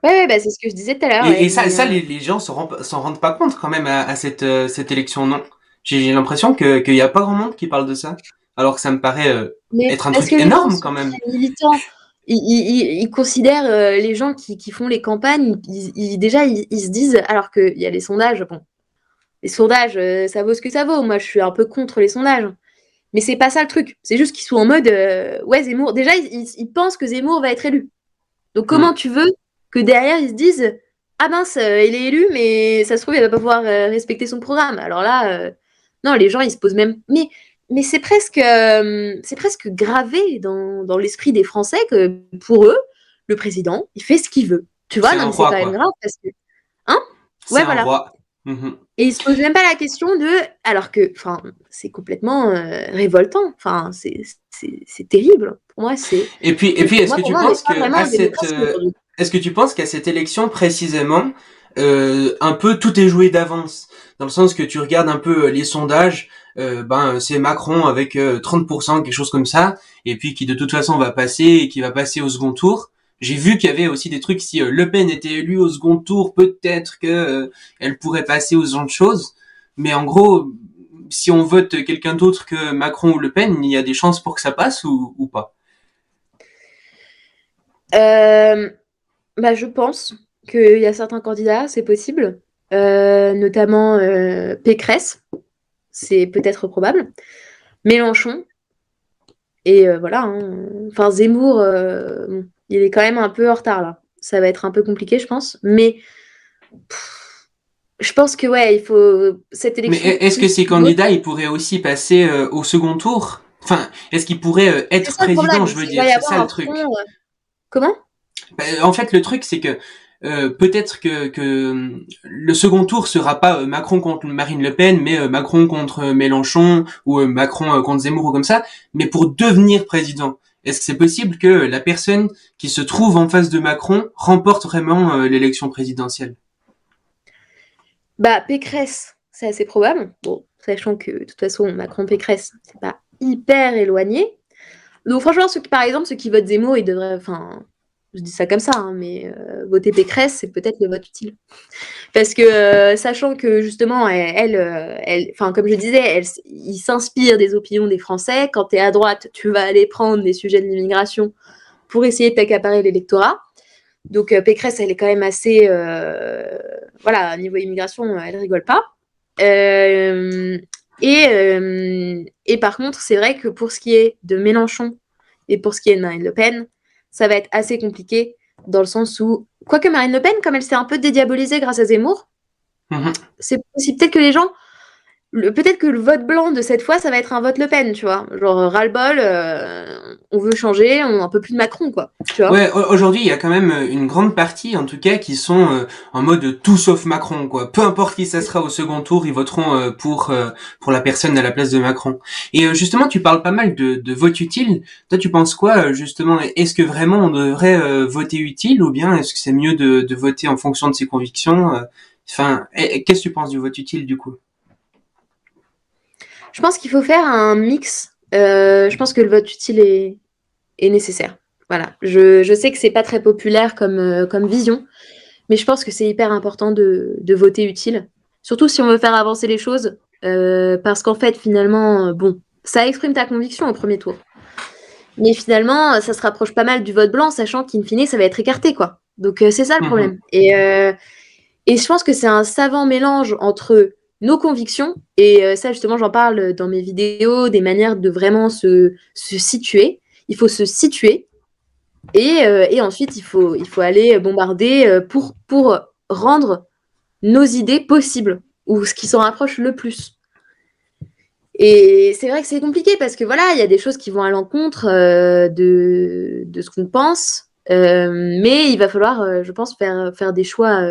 Ouais, ouais, bah, c'est ce que je disais tout à l'heure. Et, ouais, et ça, les, les gens s'en rendent, pas compte quand même à, à cette, cette élection, non? J'ai l'impression que qu'il y a pas grand monde qui parle de ça, alors que ça me paraît euh, être un truc énorme, quand même. militants. Ils, ils- considèrent euh, les gens qui, qui font les campagnes, ils, déjà ils, se disent, alors qu'il y a les sondages, bon, les sondages, euh, ça vaut ce que ça vaut. Moi, je suis un peu contre les sondages. Mais c'est pas ça le truc. C'est juste qu'ils sont en mode, ouais, Zemmour. Déjà, ils, ils- pensent que Zemmour va être élu. Donc, comment tu veux que derrière, ils se disent, ah mince, il est élu, mais ça se trouve, il va pas pouvoir respecter son programme. Alors là, non, les gens, ils se posent même. Mais, mais c'est presque, euh, c'est presque gravé dans, dans l'esprit des Français que pour eux, le président, il fait ce qu'il veut. Tu vois, C'est non, quand même grave parce que. C'est Ouais, un voilà. roi. Mhm. Et ils se posent même pas la question de. Alors que, enfin, c'est complètement euh, révoltant. Enfin, c'est terrible. Pour moi, c'est. Et puis, et puis, est-ce que tu moi, penses que euh, est-ce que tu penses qu'à cette élection précisément, euh, un peu tout est joué d'avance, dans le sens que tu regardes un peu euh, les sondages, euh, ben c'est Macron avec euh, 30%, quelque chose comme ça, et puis qui de toute façon va passer et qui va passer au second tour. J'ai vu qu'il y avait aussi des trucs si euh, Le Pen était élue au second tour, peut-être que euh, elle pourrait passer aux de choses, mais en gros, si on vote quelqu'un d'autre que Macron ou Le Pen, il y a des chances pour que ça passe ou, ou pas? Euh, bah, je pense qu'il y a certains candidats, c'est possible. Euh, notamment euh, Pécresse, c'est peut-être probable. Mélenchon. Et euh, voilà. hein. Enfin, Zemmour, euh, bon, il est quand même un peu en retard là. Ça va être un peu compliqué, je pense. Mais pff, je pense que ouais, il faut cette Mais élection. est-ce que ces candidats, ils pourraient aussi passer au second tour? Enfin, est-ce qu'ils pourraient être président, je veux dire, c'est ça le truc. Comment? Bah, en fait, le truc, c'est que euh, peut-être que, le second tour sera pas euh, Macron contre Marine Le Pen, mais euh, Macron contre Mélenchon ou Macron contre Zemmour ou comme ça. Mais pour devenir président, est-ce que c'est possible que la personne qui se trouve en face de Macron remporte vraiment l'élection présidentielle? Bah, Pécresse, c'est assez probable. Bon, sachant que de toute façon, Macron-Pécresse, c'est pas hyper éloigné. Donc, franchement, par exemple, ceux qui votent Zemmour, ils devraient. Enfin, je dis ça comme ça, hein, mais euh, voter Pécresse, c'est peut-être le vote utile. Parce que, euh, sachant que justement, euh, elle- enfin, comme je disais, elle, il s'inspire des opinions des Français. Quand tu es à droite, tu vas aller prendre les sujets de l'immigration pour essayer de t'accaparer l'électorat. Donc, Pécresse, elle est quand même assez. euh, voilà, niveau immigration, elle rigole pas. Et, et par contre, c'est vrai que pour ce qui est de Mélenchon et pour ce qui est de Marine Le Pen, ça va être assez compliqué dans le sens où, quoique Marine Le Pen, comme elle s'est un peu dédiabolisée grâce à Zemmour, Mhm. c'est possible peut-être que les gens peut-être que le vote blanc de cette fois, ça va être un vote Le Pen, tu vois. Genre, ras-le-bol, euh, on veut changer, on un peu plus de Macron, quoi. Tu vois ouais, aujourd'hui, il y a quand même euh, une grande partie, en tout cas, qui sont euh, en mode tout sauf Macron, quoi. Peu importe qui ça sera au second tour, ils voteront pour pour la personne à la place de Macron. Et justement, tu parles pas mal de, de vote utile. Toi, tu penses quoi, justement? Est-ce que vraiment on devrait voter utile, ou bien est-ce que c'est mieux de, de voter en fonction de ses convictions Enfin, qu'est-ce que tu penses du vote utile, du coup? Je pense qu'il faut faire un mix. Euh, je pense que le vote utile est, est nécessaire. Voilà. Je, je sais que c'est pas très populaire comme, euh, comme vision, mais je pense que c'est hyper important de, de, voter utile. Surtout si on veut faire avancer les choses, euh, parce qu'en fait, finalement, bon, ça exprime ta conviction au premier tour. Mais finalement, ça se rapproche pas mal du vote blanc, sachant qu'in fine, ça va être écarté, quoi. Donc c'est ça le mhm. problème. Et, et je pense que c'est un savant mélange entre nos convictions. Et euh, ça, justement, j'en parle dans mes vidéos, des manières de vraiment se, se situer. Il faut se situer. Et, euh, et, ensuite, il faut, il faut aller bombarder euh, pour, pour rendre nos idées possibles, ou ce qui s'en rapproche le plus. Et c'est vrai que c'est compliqué parce que voilà, il y a des choses qui vont à l'encontre de, de, ce qu'on pense, mais il va falloir, je pense, faire, faire des choix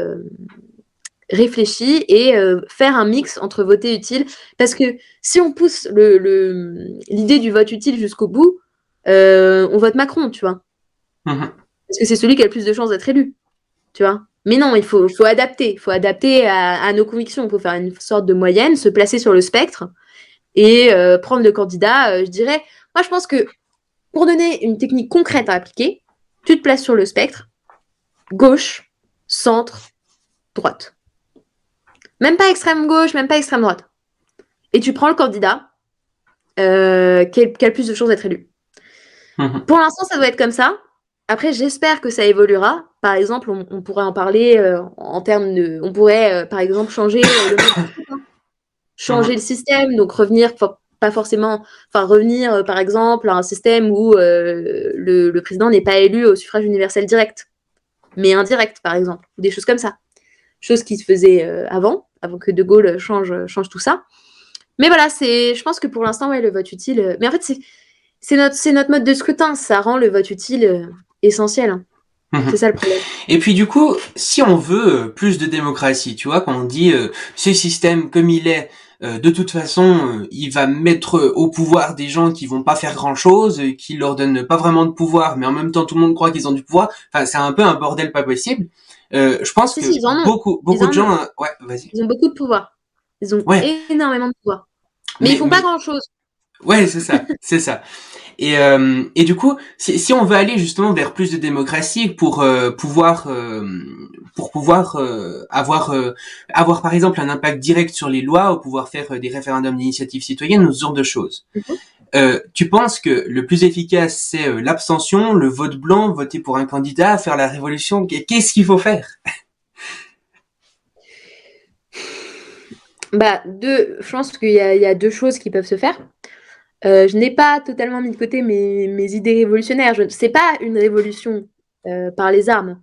réfléchi et euh, faire un mix entre voter utile. Parce que si on pousse l'idée le, du vote utile jusqu'au bout, euh, on vote Macron, tu vois. Mhm. Parce que c'est celui qui a le plus de chances d'être élu, tu vois. Mais non, il faut, faut adapter. Il faut adapter à, nos convictions. Il faut faire une sorte de moyenne, se placer sur le spectre et euh, prendre le candidat, je dirais. Moi, je pense que pour donner une technique concrète à appliquer, tu te places sur le spectre, gauche, centre, droite. Même pas extrême gauche, même pas extrême droite. Et tu prends le candidat euh, qui, a, le plus de chances d'être élu. Mhm. Pour l'instant, ça doit être comme ça. Après, j'espère que ça évoluera. Par exemple, on, pourrait en parler euh, en termes de. On pourrait, euh, par exemple, changer le changer le système, donc revenir pas forcément, enfin revenir par exemple à un système où le, le, président n'est pas élu au suffrage universel direct, mais indirect par exemple, ou des choses comme ça chose qui se faisait euh, avant, avant que De Gaulle change, change tout ça. Mais voilà, c'est, je pense que pour l'instant, ouais, le vote utile. Euh, mais en fait, c'est, c'est notre, c'est notre mode de scrutin. Ça rend le vote utile euh, essentiel. Hein. Mhm. C'est ça le problème. Et puis du coup, si on veut plus de démocratie, tu vois, quand on dit ce système comme il est, de toute façon, il va mettre au pouvoir des gens qui vont pas faire grand chose, qui leur donnent pas vraiment de pouvoir, mais en même temps tout le monde croit qu'ils ont du pouvoir. Enfin, c'est un peu un bordel pas possible. Euh, je pense que beaucoup, beaucoup de gens, euh, ouais, vas-y. Ils ont beaucoup de pouvoir. Ils ont énormément de pouvoir. Mais, ils font pas grand-chose. Ouais, c'est ça, c'est ça. Et, euh, et du coup, si, si, on veut aller justement vers plus de démocratie pour euh, pouvoir euh, pour pouvoir avoir avoir par exemple un impact direct sur les lois ou pouvoir faire des référendums d'initiative citoyenne ce genre de choses. Mhm. Euh, tu penses que le plus efficace, c'est euh, l'abstention, le vote blanc, voter pour un candidat, faire la révolution? Qu'est-ce qu'il faut faire? Bah, deux, je pense qu'il y, a deux choses qui peuvent se faire. Euh, je n'ai pas totalement mis de côté mes, mes idées révolutionnaires. Ce n'est pas une révolution par les armes.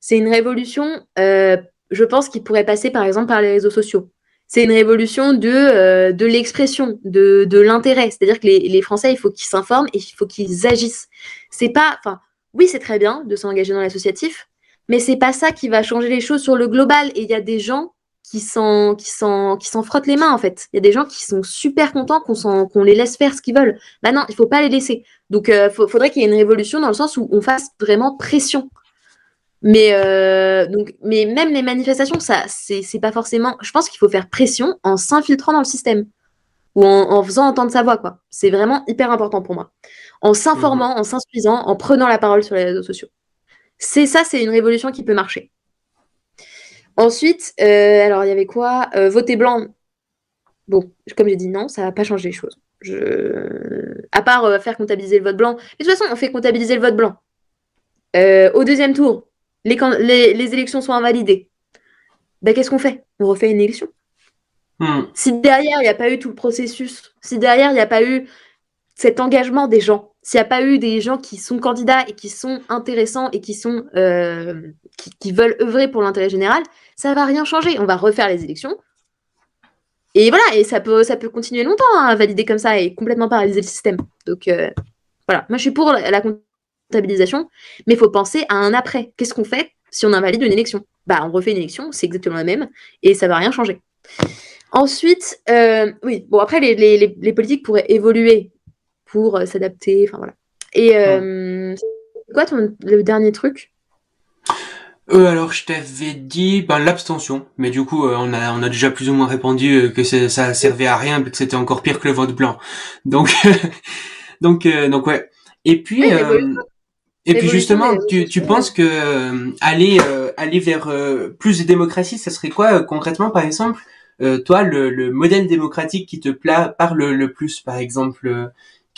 C'est une révolution, je pense, qui pourrait passer par exemple par les réseaux sociaux c'est une révolution de, euh, de l'expression, de, de l'intérêt. C'est-à-dire que les, Français, il faut qu'ils s'informent et il faut qu'ils agissent. C'est pas, enfin, oui, c'est très bien de s'engager dans l'associatif, mais c'est pas ça qui va changer les choses sur le global. Et il y a des gens qui s'en, qui qui s'en frottent les mains en fait. Il y a des gens qui sont super contents qu'on qu'on les laisse faire ce qu'ils veulent. Bah non, il faut pas les laisser. Donc, il euh, faudrait qu'il y ait une révolution dans le sens où on fasse vraiment pression mais, euh, donc, mais même les manifestations, ça, c'est pas forcément. Je pense qu'il faut faire pression en s'infiltrant dans le système ou en, en, faisant entendre sa voix, quoi. C'est vraiment hyper important pour moi. En s'informant, mhm. en s'instruisant, en prenant la parole sur les réseaux sociaux. C'est ça, c'est une révolution qui peut marcher. Ensuite, euh, alors il y avait quoi? Euh, Voter blanc. Bon, comme j'ai dit non, ça va pas changer les choses. Je... À part faire comptabiliser le vote blanc. Mais de toute façon, on fait comptabiliser le vote blanc. Euh, au deuxième tour, les, les, élections sont invalidées, ben, qu'est-ce qu'on fait? On refait une élection. Hmm. Si derrière, il n'y a pas eu tout le processus, si derrière, il n'y a pas eu cet engagement des gens, s'il n'y a pas eu des gens qui sont candidats et qui sont intéressants et qui, sont, euh, qui, veulent œuvrer pour l'intérêt général, ça va rien changer. On va refaire les élections. et voilà, et ça peut, ça peut continuer longtemps hein, à valider comme ça et complètement paralyser le système. Donc euh, voilà, moi je suis pour la, comptabilisation, mais il faut penser à un après. Qu'est-ce qu'on fait si on invalide une élection? Bah on refait une élection, c'est exactement la même, et ça va rien changer. Ensuite, euh, oui, bon après les, les, les, politiques pourraient évoluer pour euh, s'adapter, enfin voilà. Et c'est quoi ton, le dernier truc? Euh, alors je t'avais dit ben, l'abstention, mais du coup euh, on a on a déjà plus ou moins répondu euh, que ça servait à rien, que c'était encore pire que le vote blanc. Donc donc euh, donc ouais. Et puis et puis justement, tu, tu penses que aller aller vers plus de démocratie, ça serait quoi concrètement par exemple toi le, le modèle démocratique qui te pla parle le plus par exemple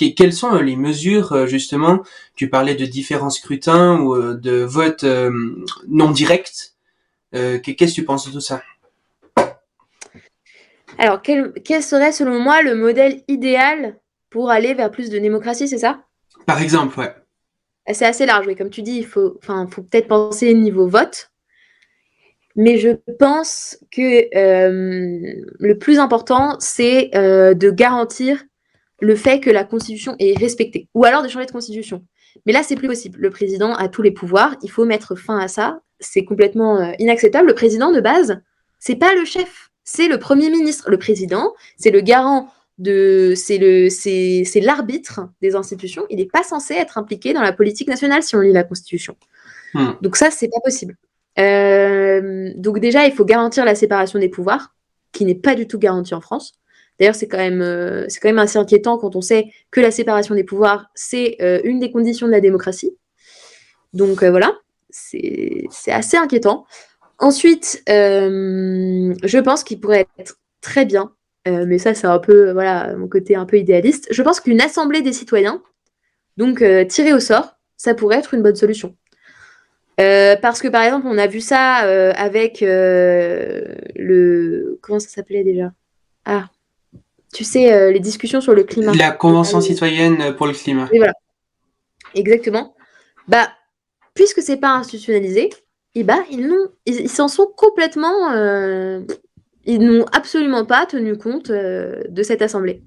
quelles sont euh, les mesures euh, justement Tu parlais de différents scrutins ou euh, de votes non directs. Qu'est-ce que tu penses de tout ça? Alors, quel, serait selon moi le modèle idéal pour aller vers plus de démocratie, c'est ça? Par exemple, ouais. C'est assez large, oui. Comme tu dis, il faut, faut peut-être penser niveau vote. Mais je pense que le plus important, c'est de garantir le fait que la Constitution est respectée, ou alors de changer de Constitution. Mais là, c'est plus possible. Le président a tous les pouvoirs, il faut mettre fin à ça. C'est complètement euh, inacceptable. Le président de base, c'est pas le chef, c'est le premier ministre. Le président, c'est le garant de, c'est le, c'est, l'arbitre des institutions. Il n'est pas censé être impliqué dans la politique nationale si on lit la Constitution. Hmm. Donc ça, c'est pas possible. Euh, donc déjà, il faut garantir la séparation des pouvoirs, qui n'est pas du tout garantie en France. D'ailleurs, c'est quand, même, euh, c'est quand même assez inquiétant quand on sait que la séparation des pouvoirs, c'est euh, une des conditions de la démocratie. Donc voilà, c'est, assez inquiétant. Ensuite, je pense qu'il pourrait être très bien, mais ça c'est un peu voilà mon côté un peu idéaliste. Je pense qu'une assemblée des citoyens, donc tirée au sort, ça pourrait être une bonne solution. parce que par exemple, on a vu ça avec le comment ça s'appelait déjà? Ah, tu sais, euh, les discussions sur le climat. La Convention citoyenne pour le climat. Et voilà. Exactement. Bah, puisque c'est pas institutionnalisé, et eh bah, ils n'ont, ils s'en sont complètement, euh, ils n'ont absolument pas tenu compte euh, de cette assemblée,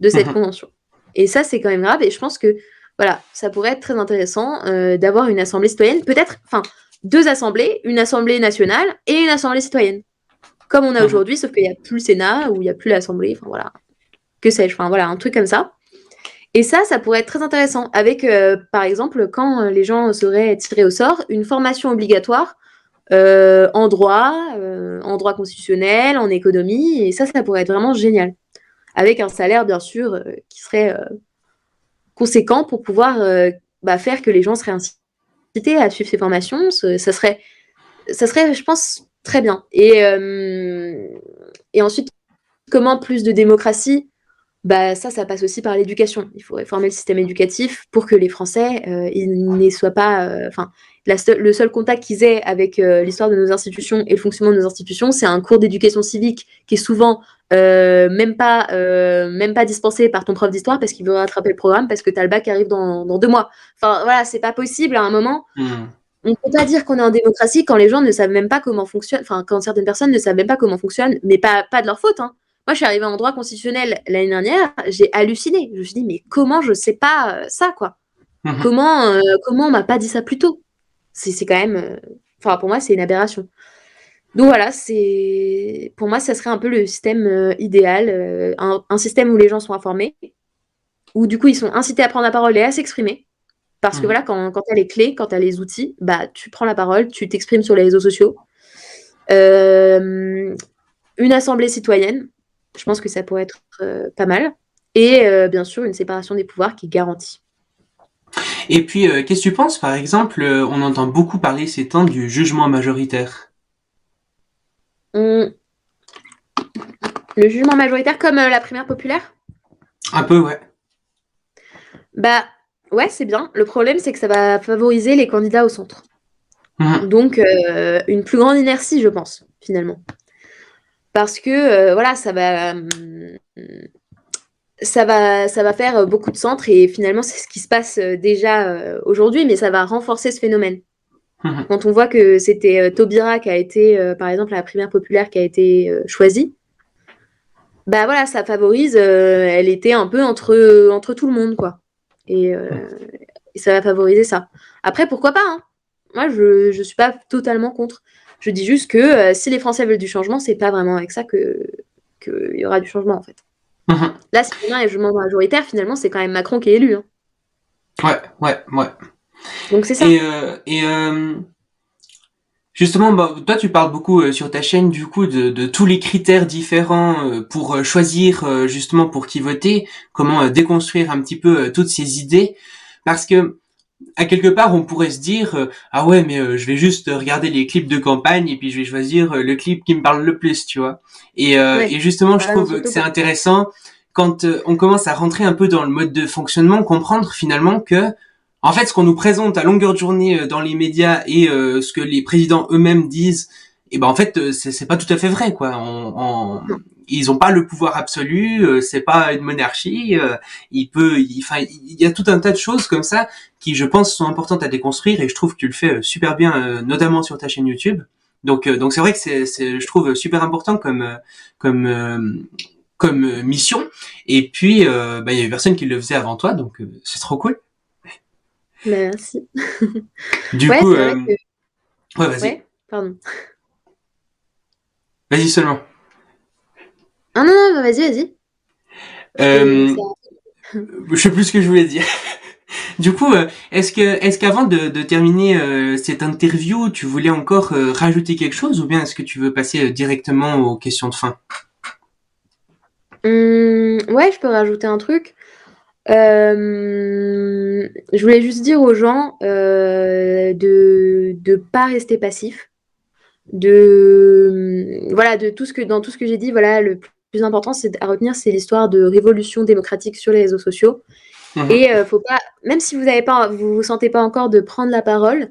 de cette mhm. convention. Et ça, c'est quand même grave. Et je pense que, voilà, ça pourrait être très intéressant d'avoir une assemblée citoyenne, peut-être, enfin, deux assemblées, une assemblée nationale et une assemblée citoyenne comme on a mhm. aujourd'hui, sauf qu'il n'y a plus le Sénat ou il n'y a plus l'Assemblée, enfin voilà, que sais-je, enfin voilà, un truc comme ça. Et ça, ça pourrait être très intéressant avec, euh, par exemple, quand les gens seraient tirés au sort, une formation obligatoire euh, en droit, euh, en droit constitutionnel, en économie, et ça, ça pourrait être vraiment génial. Avec un salaire, bien sûr, qui serait conséquent pour pouvoir bah, faire que les gens seraient incités à suivre ces formations. Ça serait, ça serait, je pense, très bien. Et, ensuite, comment plus de démocratie? Bah ça, ça passe aussi par l'éducation. Il faut réformer le système éducatif pour que les Français, euh, ils soient pas, euh, enfin, le seul contact qu'ils aient avec euh, l'histoire de nos institutions et le fonctionnement de nos institutions, c'est un cours d'éducation civique qui est souvent euh, même pas, même pas dispensé par ton prof d'histoire parce qu'il veut rattraper le programme parce que tu as le bac qui arrive dans, dans deux mois. Enfin voilà, c'est pas possible à un moment. Mmh. On ne peut pas dire qu'on est en démocratie quand les gens ne savent même pas comment fonctionne, enfin quand certaines personnes ne savent même pas comment fonctionne, mais pas, pas de leur faute. Hein. Moi, je suis arrivée en droit constitutionnel l'année dernière, j'ai halluciné. Je me suis dit, mais comment je sais pas euh, ça, quoi? Mhm. Comment, euh, comment on m'a pas dit ça plus tôt? C'est quand même. Euh, enfin, pour moi, c'est une aberration. Donc voilà, c'est pour moi, ça serait un peu le système idéal, un, système où les gens sont informés, où du coup, ils sont incités à prendre la parole et à s'exprimer. Parce que mhm. voilà, quand, quand tu as les clés, quand tu as les outils, bah, tu prends la parole, tu t'exprimes sur les réseaux sociaux. une assemblée citoyenne, je pense que ça pourrait être euh, pas mal. Et euh, bien sûr, une séparation des pouvoirs qui est garantie. Et puis, euh, qu'est-ce que tu penses, par exemple, on entend beaucoup parler ces temps du jugement majoritaire hum. Le jugement majoritaire comme la primaire populaire? Un peu, ouais. Bah, ouais, c'est bien. Le problème, c'est que ça va favoriser les candidats au centre. Mmh. Donc, une plus grande inertie, je pense, finalement parce que euh, voilà, ça va, ça va, ça va faire beaucoup de centres et finalement c'est ce qui se passe euh, déjà euh, aujourd'hui, mais ça va renforcer ce phénomène. Mhm. Quand on voit que c'était Taubira qui a été, par exemple, la primaire populaire qui a été choisie, bah voilà, ça favorise. elle était un peu entre entre tout le monde, quoi. Et, ça va favoriser ça. Après, pourquoi pas hein Moi, je ne suis pas totalement contre. Je dis juste que si les Français veulent du changement, c'est pas vraiment avec ça que qu'il y aura du changement en fait. Mhm. Là, si on a un jugement majoritaire, finalement, c'est quand même Macron qui est élu. Hein. Ouais, ouais, ouais. Donc c'est ça. Et, euh, euh, justement, bah, toi, tu parles beaucoup euh, sur ta chaîne du coup de, tous les critères différents pour choisir justement pour qui voter, comment déconstruire un petit peu toutes ces idées, parce que à quelque part, on pourrait se dire ah ouais, mais je vais juste regarder les clips de campagne et puis je vais choisir le clip qui me parle le plus, tu vois. Et, et justement, je trouve que c'est intéressant quand on commence à rentrer un peu dans le mode de fonctionnement, comprendre finalement que en fait, ce qu'on nous présente à longueur de journée euh, dans les médias et euh, ce que les présidents eux-mêmes disent, et eh ben en fait, euh, c'est pas tout à fait vrai, quoi. On, ils ont pas le pouvoir absolu, c'est pas une monarchie. il peut, enfin, il, y a tout un tas de choses comme ça qui, je pense, sont importantes à déconstruire et je trouve que tu le fais super bien, notamment sur ta chaîne YouTube. Donc, donc c'est vrai que c'est, je trouve super important comme, comme, comme mission. Et puis, bah, il y a eu personne qui le faisait avant toi, donc c'est trop cool. Merci. Du coup, euh... ouais, vas-y. Ouais, pardon. Vas-y seulement. Ah non, non, vas-y, vas-y. Euh... Je sais plus ce que je voulais dire. Du coup, euh, est-ce que, est-ce qu'avant de, de, terminer euh, cette interview, tu voulais encore euh, rajouter quelque chose, ou bien est-ce que tu veux passer directement aux questions de fin? Hum, Ouais, je peux rajouter un truc. Euh, je voulais juste dire aux gens euh, de ne pas rester passif. De voilà, de tout ce que dans tout ce que j'ai dit, voilà, le plus important c'est à retenir, c'est l'histoire de révolution démocratique sur les réseaux sociaux. Mhm. Et euh, faut pas, même si vous n'avez pas, vous vous sentez pas encore de prendre la parole,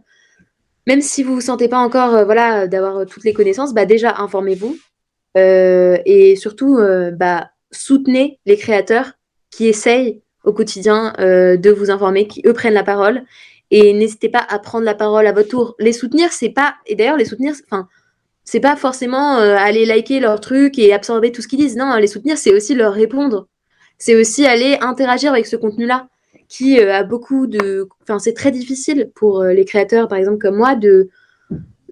même si vous vous sentez pas encore, voilà, d'avoir toutes les connaissances, bah déjà informez-vous et surtout, bah soutenez les créateurs qui essayent au quotidien euh, de vous informer, qui eux prennent la parole. Et n'hésitez pas à prendre la parole à votre tour. Les soutenir, c'est pas. Et d'ailleurs, les soutenir, enfin, c'est pas forcément euh, aller liker leur truc et absorber tout ce qu'ils disent. Non, les soutenir, c'est aussi leur répondre. C'est aussi aller interagir avec ce contenu-là, qui euh, a beaucoup de. Enfin, c'est très difficile pour les créateurs, par exemple, comme moi, de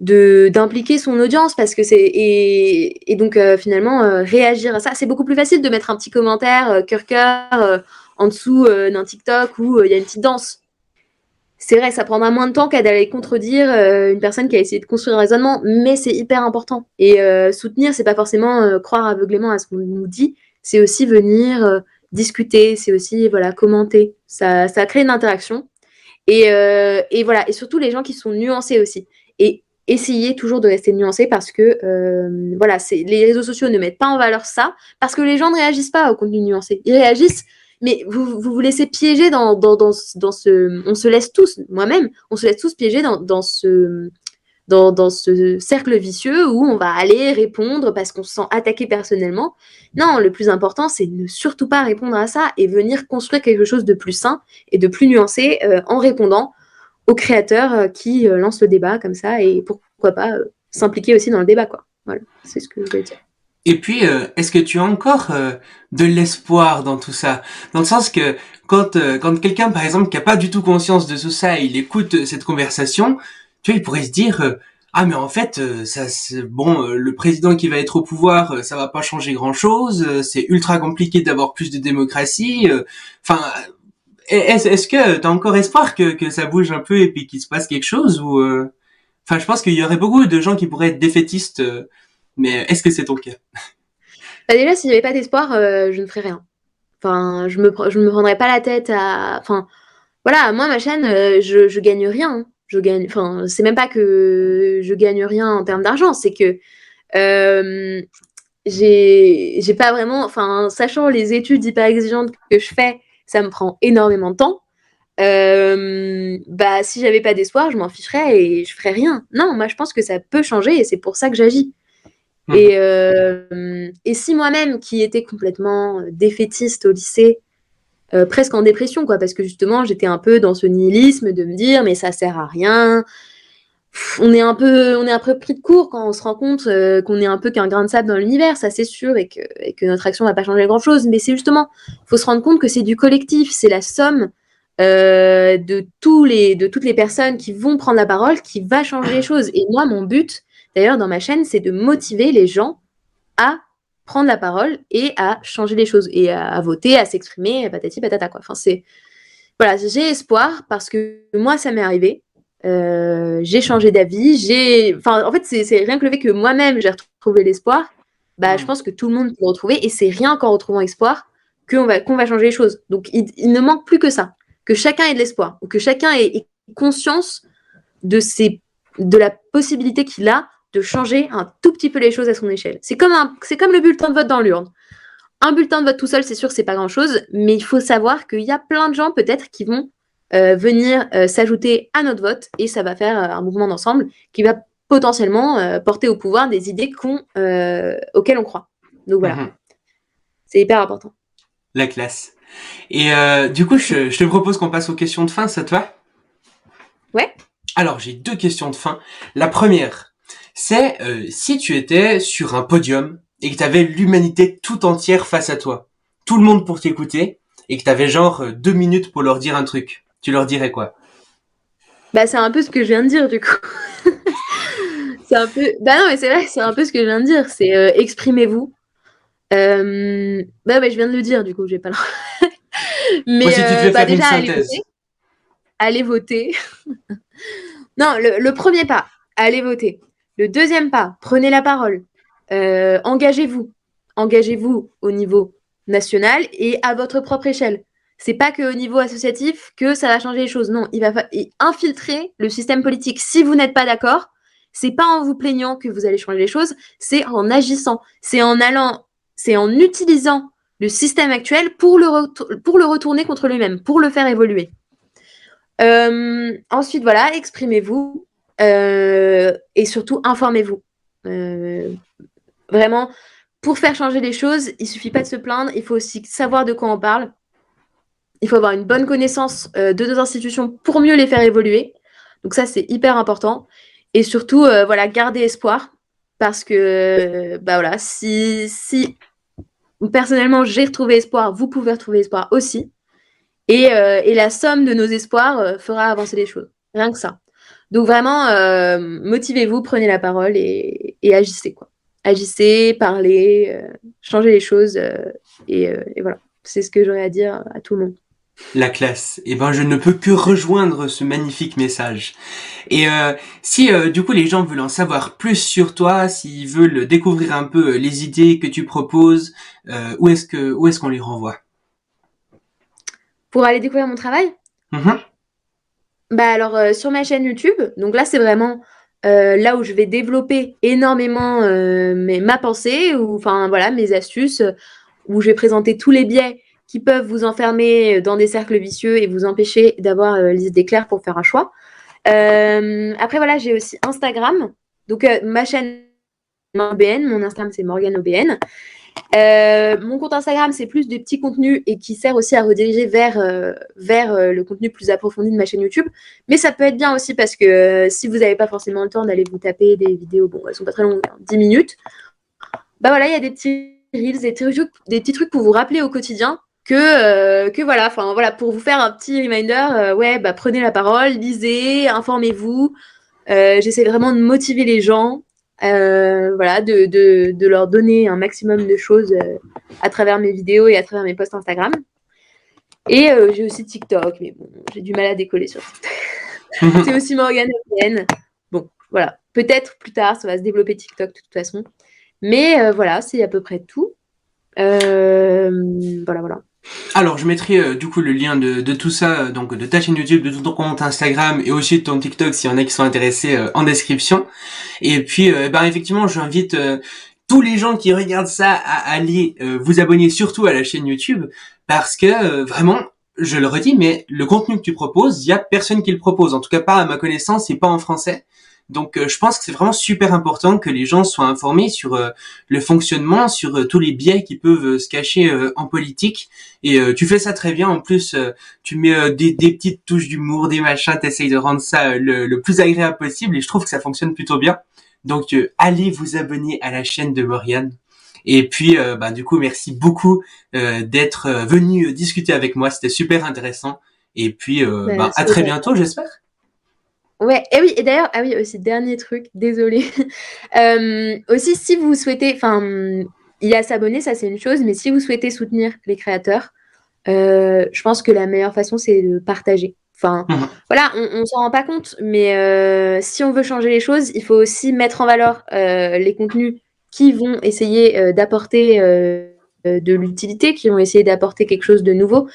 d'impliquer son audience parce que c'est et, donc finalement réagir à ça c'est beaucoup plus facile de mettre un petit commentaire cœur cœur en dessous euh, d'un TikTok où euh, il y a une petite danse. C'est vrai, ça prendra moins de temps qu'à d'aller contredire euh, une personne qui a essayé de construire un raisonnement, mais c'est hyper important. Et soutenir, c'est pas forcément croire aveuglément à ce qu'on nous dit, c'est aussi venir discuter, c'est aussi voilà commenter. Ça, ça crée une interaction. Et, et, voilà, et surtout les gens qui sont nuancés aussi. Et essayer toujours de rester nuancé parce que voilà, les réseaux sociaux ne mettent pas en valeur ça parce que les gens ne réagissent pas au contenu nuancé. Ils réagissent mais vous, vous laissez piéger dans, dans, dans, ce. On se laisse tous, moi-même, on se laisse tous piéger dans, ce cercle vicieux où on va aller répondre parce qu'on se sent attaqué personnellement. Non, le plus important, c'est ne surtout pas répondre à ça et venir construire quelque chose de plus sain et de plus nuancé euh, en répondant aux créateurs euh, qui euh, lancent le débat comme ça et pourquoi pas s'impliquer aussi dans le débat. Quoi. Voilà, c'est ce que je voulais dire. Et puis, euh, est-ce que tu as encore euh, de l'espoir dans tout ça? Dans le sens que quand euh, quand quelqu'un, par exemple, qui a pas du tout conscience de tout ça, il écoute cette conversation, tu vois, il pourrait se dire ah mais en fait ça bon le président qui va être au pouvoir ça va pas changer grand chose c'est ultra compliqué d'avoir plus de démocratie enfin est-ce est-ce que tu as encore espoir que que ça bouge un peu et puis qu'il se passe quelque chose ou enfin je pense qu'il y aurait beaucoup de gens qui pourraient être défaitistes mais est-ce que c'est ton cas? Bah Déjà, s'il n'y avait pas d'espoir, euh, je ne ferais rien. Enfin, je me, je me prendrais pas la tête à. Enfin, voilà, moi, ma chaîne, euh, je, je gagne rien. Je gagne. Enfin, c'est même pas que je gagne rien en termes d'argent, c'est que euh, j'ai pas vraiment. Enfin, sachant les études hyper exigeantes que je fais, ça me prend énormément de temps. Euh, bah, si j'avais pas d'espoir, je m'en ficherais et je ferais rien. Non, moi, je pense que ça peut changer et c'est pour ça que j'agis. Et, euh, et si moi-même, qui étais complètement défaitiste au lycée, euh, presque en dépression, quoi, parce que justement, j'étais un peu dans ce nihilisme de me dire, mais ça sert à rien. on est un peu, on est un peu pris de court quand on se rend compte euh, qu'on est un peu qu'un grain de sable dans l'univers, ça c'est sûr, et que, notre action va pas changer grand chose. Mais c'est justement, faut se rendre compte que c'est du collectif, c'est la somme euh, de tous les, de toutes les personnes qui vont prendre la parole qui va changer les choses. Et moi, mon but, d'ailleurs, dans ma chaîne, c'est de motiver les gens à prendre la parole et à changer les choses et à, voter, à s'exprimer, patati patata quoi. Enfin c'est voilà, j'ai espoir parce que moi ça m'est arrivé. Euh, j'ai changé d'avis, j'ai enfin en fait c'est rien que le fait que moi-même j'ai retrouvé l'espoir. Bah, je mmh. pense que tout le monde peut le retrouver et c'est rien qu'en retrouvant espoir qu'on va qu'on va changer les choses. Donc il, ne manque plus que ça, que chacun ait de l'espoir ou que chacun ait, ait conscience de ses de la possibilité qu'il a de changer un tout petit peu les choses à son échelle. C'est comme, un, c'est comme le bulletin de vote dans l'urne. Un bulletin de vote tout seul, c'est sûr, c'est pas grand-chose, mais il faut savoir qu'il y a plein de gens peut-être qui vont euh, venir euh, s'ajouter à notre vote et ça va faire euh, un mouvement d'ensemble qui va potentiellement porter au pouvoir des idées qu'on, auxquelles on croit. Donc voilà, mhm. c'est hyper important. La classe. Et du coup, je, je te propose qu'on passe aux questions de fin, ça te va Ouais. Alors, j'ai deux questions de fin. La première, c'est euh, si tu étais sur un podium et que tu avais l'humanité tout entière face à toi, tout le monde pour t'écouter, et que tu avais genre euh, deux minutes pour leur dire un truc, tu leur dirais quoi? Bah c'est un peu ce que je viens de dire du coup. c'est un peu... Bah non mais c'est vrai, c'est un peu ce que je viens de dire, c'est euh, exprimez-vous. Euh... Bah, je viens de le dire du coup, j'ai pas le... mais bah, déjà allez voter. Allez voter. non, le premier pas, allez voter. Le deuxième pas, prenez la parole. Euh, engagez-vous. Engagez-vous au niveau national et à votre propre échelle. C'est pas qu'au niveau associatif que ça va changer les choses. Non, il va infiltrer le système politique. Si vous n'êtes pas d'accord, c'est pas en vous plaignant que vous allez changer les choses, c'est en agissant, c'est en allant, c'est en utilisant le système actuel pour le, retourner contre lui-même, pour le faire évoluer. Euh, ensuite, voilà, exprimez-vous, et surtout, informez-vous. Euh, vraiment, pour faire changer les choses, il suffit pas de se plaindre, il faut aussi savoir de quoi on parle. Il faut avoir une bonne connaissance euh, de nos institutions pour mieux les faire évoluer. Donc ça, c'est hyper important. Et surtout, voilà, garder espoir. Parce que, bah voilà, si, personnellement j'ai retrouvé espoir, vous pouvez retrouver espoir aussi. Et la somme de nos espoirs fera avancer les choses. Rien que ça. Donc vraiment, euh, motivez-vous, prenez la parole et, agissez quoi. Agissez, parlez, euh, changez les choses euh, et, voilà. C'est ce que j'aurais à dire à tout le monde. La classe. Eh ben, je ne peux que rejoindre ce magnifique message. Et si du coup les gens veulent en savoir plus sur toi, s'ils veulent découvrir un peu les idées que tu proposes, où est-ce que où est-ce qu'on les renvoie? Pour aller découvrir mon travail? Mm-hmm. Bah alors euh, sur ma chaîne YouTube, donc là c'est vraiment euh, là où je vais développer énormément euh, ma pensée ou enfin voilà mes astuces où je vais présenter tous les biais qui peuvent vous enfermer dans des cercles vicieux et vous empêcher d'avoir les idées claires pour faire un choix. après voilà j'ai aussi Instagram, donc ma chaîne OBN, mon Instagram c'est Morgan OBN. Euh, mon compte Instagram, c'est plus des petits contenus et qui sert aussi à rediriger vers, euh, vers euh, le contenu plus approfondi de ma chaîne YouTube. Mais ça peut être bien aussi parce que si vous n'avez pas forcément le temps d'aller vous taper des vidéos, bon, elles sont pas très longues, 10 hein, minutes, bah voilà, il y a des petits reels, des petits, trucs, des petits trucs pour vous rappeler au quotidien que, que voilà, enfin voilà, pour vous faire un petit reminder, ouais, bah prenez la parole, lisez, informez-vous. J'essaie vraiment de motiver les gens euh, voilà, de, de, de, leur donner un maximum de choses euh, à travers mes vidéos et à travers mes posts Instagram. Et euh, j'ai aussi TikTok, mais bon, j'ai du mal à décoller sur TikTok. c'est aussi Morgane Bon, voilà. Peut-être plus tard, ça va se développer TikTok de toute façon. Mais voilà, c'est à peu près tout. voilà, voilà. Alors, je mettrai euh, du coup le lien de, tout ça, euh, donc de ta chaîne YouTube, de ton compte Instagram et aussi de ton TikTok s'il y en a qui sont intéressés euh, en description. Et puis, ben effectivement, j'invite tous les gens qui regardent ça à aller vous abonner surtout à la chaîne YouTube parce que vraiment, je le redis, mais le contenu que tu proposes, il y a personne qui le propose. En tout cas, pas à ma connaissance et pas en français. Donc je pense que c'est vraiment super important que les gens soient informés sur le fonctionnement, sur tous les biais qui peuvent se cacher en politique. Et tu fais ça très bien. En plus, tu mets des, des, petites touches d'humour, des machins, t'essayes de rendre ça le, le, plus agréable possible. Et je trouve que ça fonctionne plutôt bien. Donc allez vous abonner à la chaîne de Moriane. Et puis, euh, bah, du coup, merci beaucoup euh, d'être euh, venu discuter avec moi. C'était super intéressant. Et puis, bah, bah à très bientôt, j'espère. Ouais, et oui, et d'ailleurs, ah oui, aussi, dernier truc, désolé. aussi, si vous souhaitez, enfin, il y a s'abonner, ça c'est une chose, mais si vous souhaitez soutenir les créateurs, je pense que la meilleure façon, c'est de partager. Enfin, mmh. voilà, on, on s'en rend pas compte, mais si on veut changer les choses, il faut aussi mettre en valeur les contenus qui vont essayer euh, d'apporter euh, euh, de l'utilité, qui vont essayer d'apporter quelque chose de nouveau.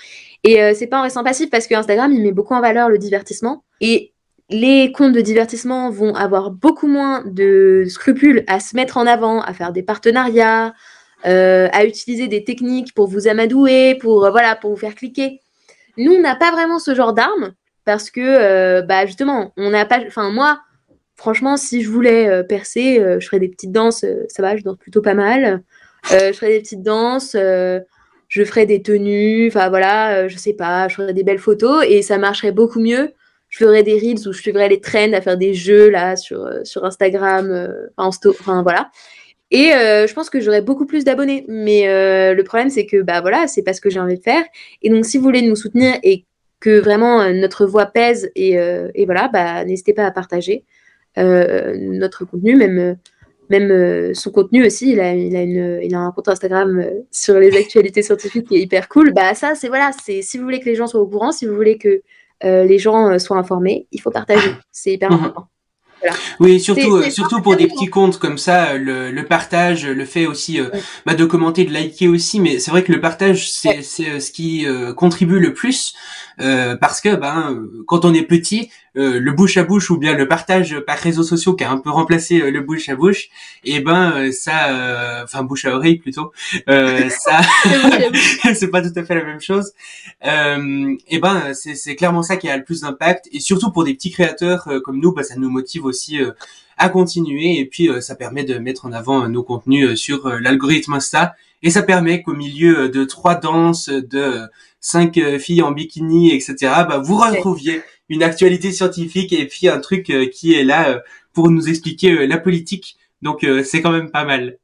Et c'est pas en restant passif parce que Instagram, il met beaucoup en valeur le divertissement. Et les comptes de divertissement vont avoir beaucoup moins de scrupules à se mettre en avant, à faire des partenariats, à utiliser des techniques pour vous amadouer, pour voilà, pour vous faire cliquer. Nous, on n'a pas vraiment ce genre d'armes parce que, bah justement, on n'a pas. Enfin, moi, franchement, si je voulais euh, percer, euh, je ferais des petites danses. Euh, ça va, je danse plutôt pas mal. je ferais des petites danses. je ferais des tenues. Enfin voilà, je sais pas. Je ferais des belles photos et ça marcherait beaucoup mieux. Je ferais des reels où je suivrais les trends à faire des jeux là sur, sur Instagram, enfin voilà. Et je pense que j'aurais beaucoup plus d'abonnés. Mais le problème, c'est que bah voilà, c'est pas ce que j'ai envie de faire. Et donc, si vous voulez nous soutenir et que vraiment notre voix pèse et, et voilà, bah n'hésitez pas à partager. Euh, notre contenu, même même euh, son contenu aussi, il a, il a, une, il a un compte Instagram euh, sur les actualités scientifiques qui est hyper cool. Bah ça, c'est voilà, c'est si vous voulez que les gens soient au courant, si vous voulez que les gens soient informés, il faut partager. C'est hyper mhm. important. Oui, surtout, surtout pour des petits comptes comme ça, le, le partage, le fait aussi bah, de commenter, de liker aussi, mais c'est vrai que le partage, c'est ce qui contribue le plus parce que ben quand on est petit, euh, le bouche à bouche ou bien le partage par réseaux sociaux qui a un peu remplacé euh, le bouche à bouche, et eh ben euh, ça, enfin bouche à oreille plutôt, ça, c'est pas tout à fait la même chose. et eh ben c'est clairement ça qui a le plus d'impact et surtout pour des petits créateurs comme nous, bah, ça nous motive aussi à continuer et puis ça permet de mettre en avant nos contenus sur l'algorithme Insta et ça permet qu'au milieu de trois danses, de cinq filles en bikini, etc., bah, vous retrouviez une actualité scientifique et puis un truc euh, qui est là euh, pour nous expliquer euh, la politique. Donc c'est quand même pas mal.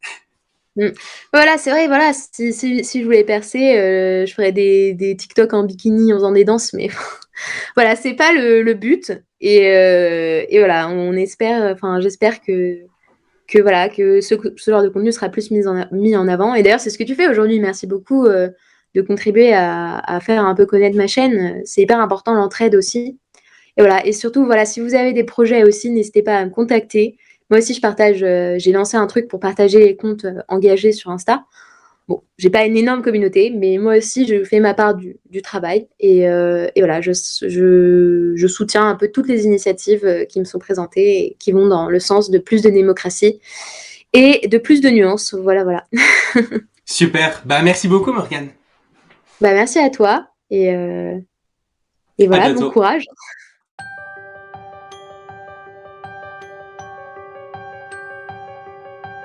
Mm. Voilà, c'est vrai, voilà, si, si, si, je voulais percer, je ferais des, des TikTok en bikini en faisant des danses, mais voilà, c'est pas le, le, but. Et, et, voilà, on espère, enfin, j'espère que, que voilà, que ce, ce, genre de contenu sera plus mis en, avant. Et d'ailleurs, c'est ce que tu fais aujourd'hui. Merci beaucoup de contribuer à, faire un peu connaître ma chaîne. C'est hyper important l'entraide aussi. Et surtout, voilà, si vous avez des projets aussi, n'hésitez pas à me contacter. Moi aussi, je partage. Euh, j'ai lancé un truc pour partager les comptes euh, engagés sur Insta. Bon, j'ai pas une énorme communauté, mais moi aussi, je fais ma part du, travail. Et, euh, et voilà, je, je, je, soutiens un peu toutes les initiatives qui me sont présentées et qui vont dans le sens de plus de démocratie et de plus de nuances. Voilà, voilà. Super. Bah, merci beaucoup, Morgane. Bah, merci à toi. Et, et voilà, bon courage.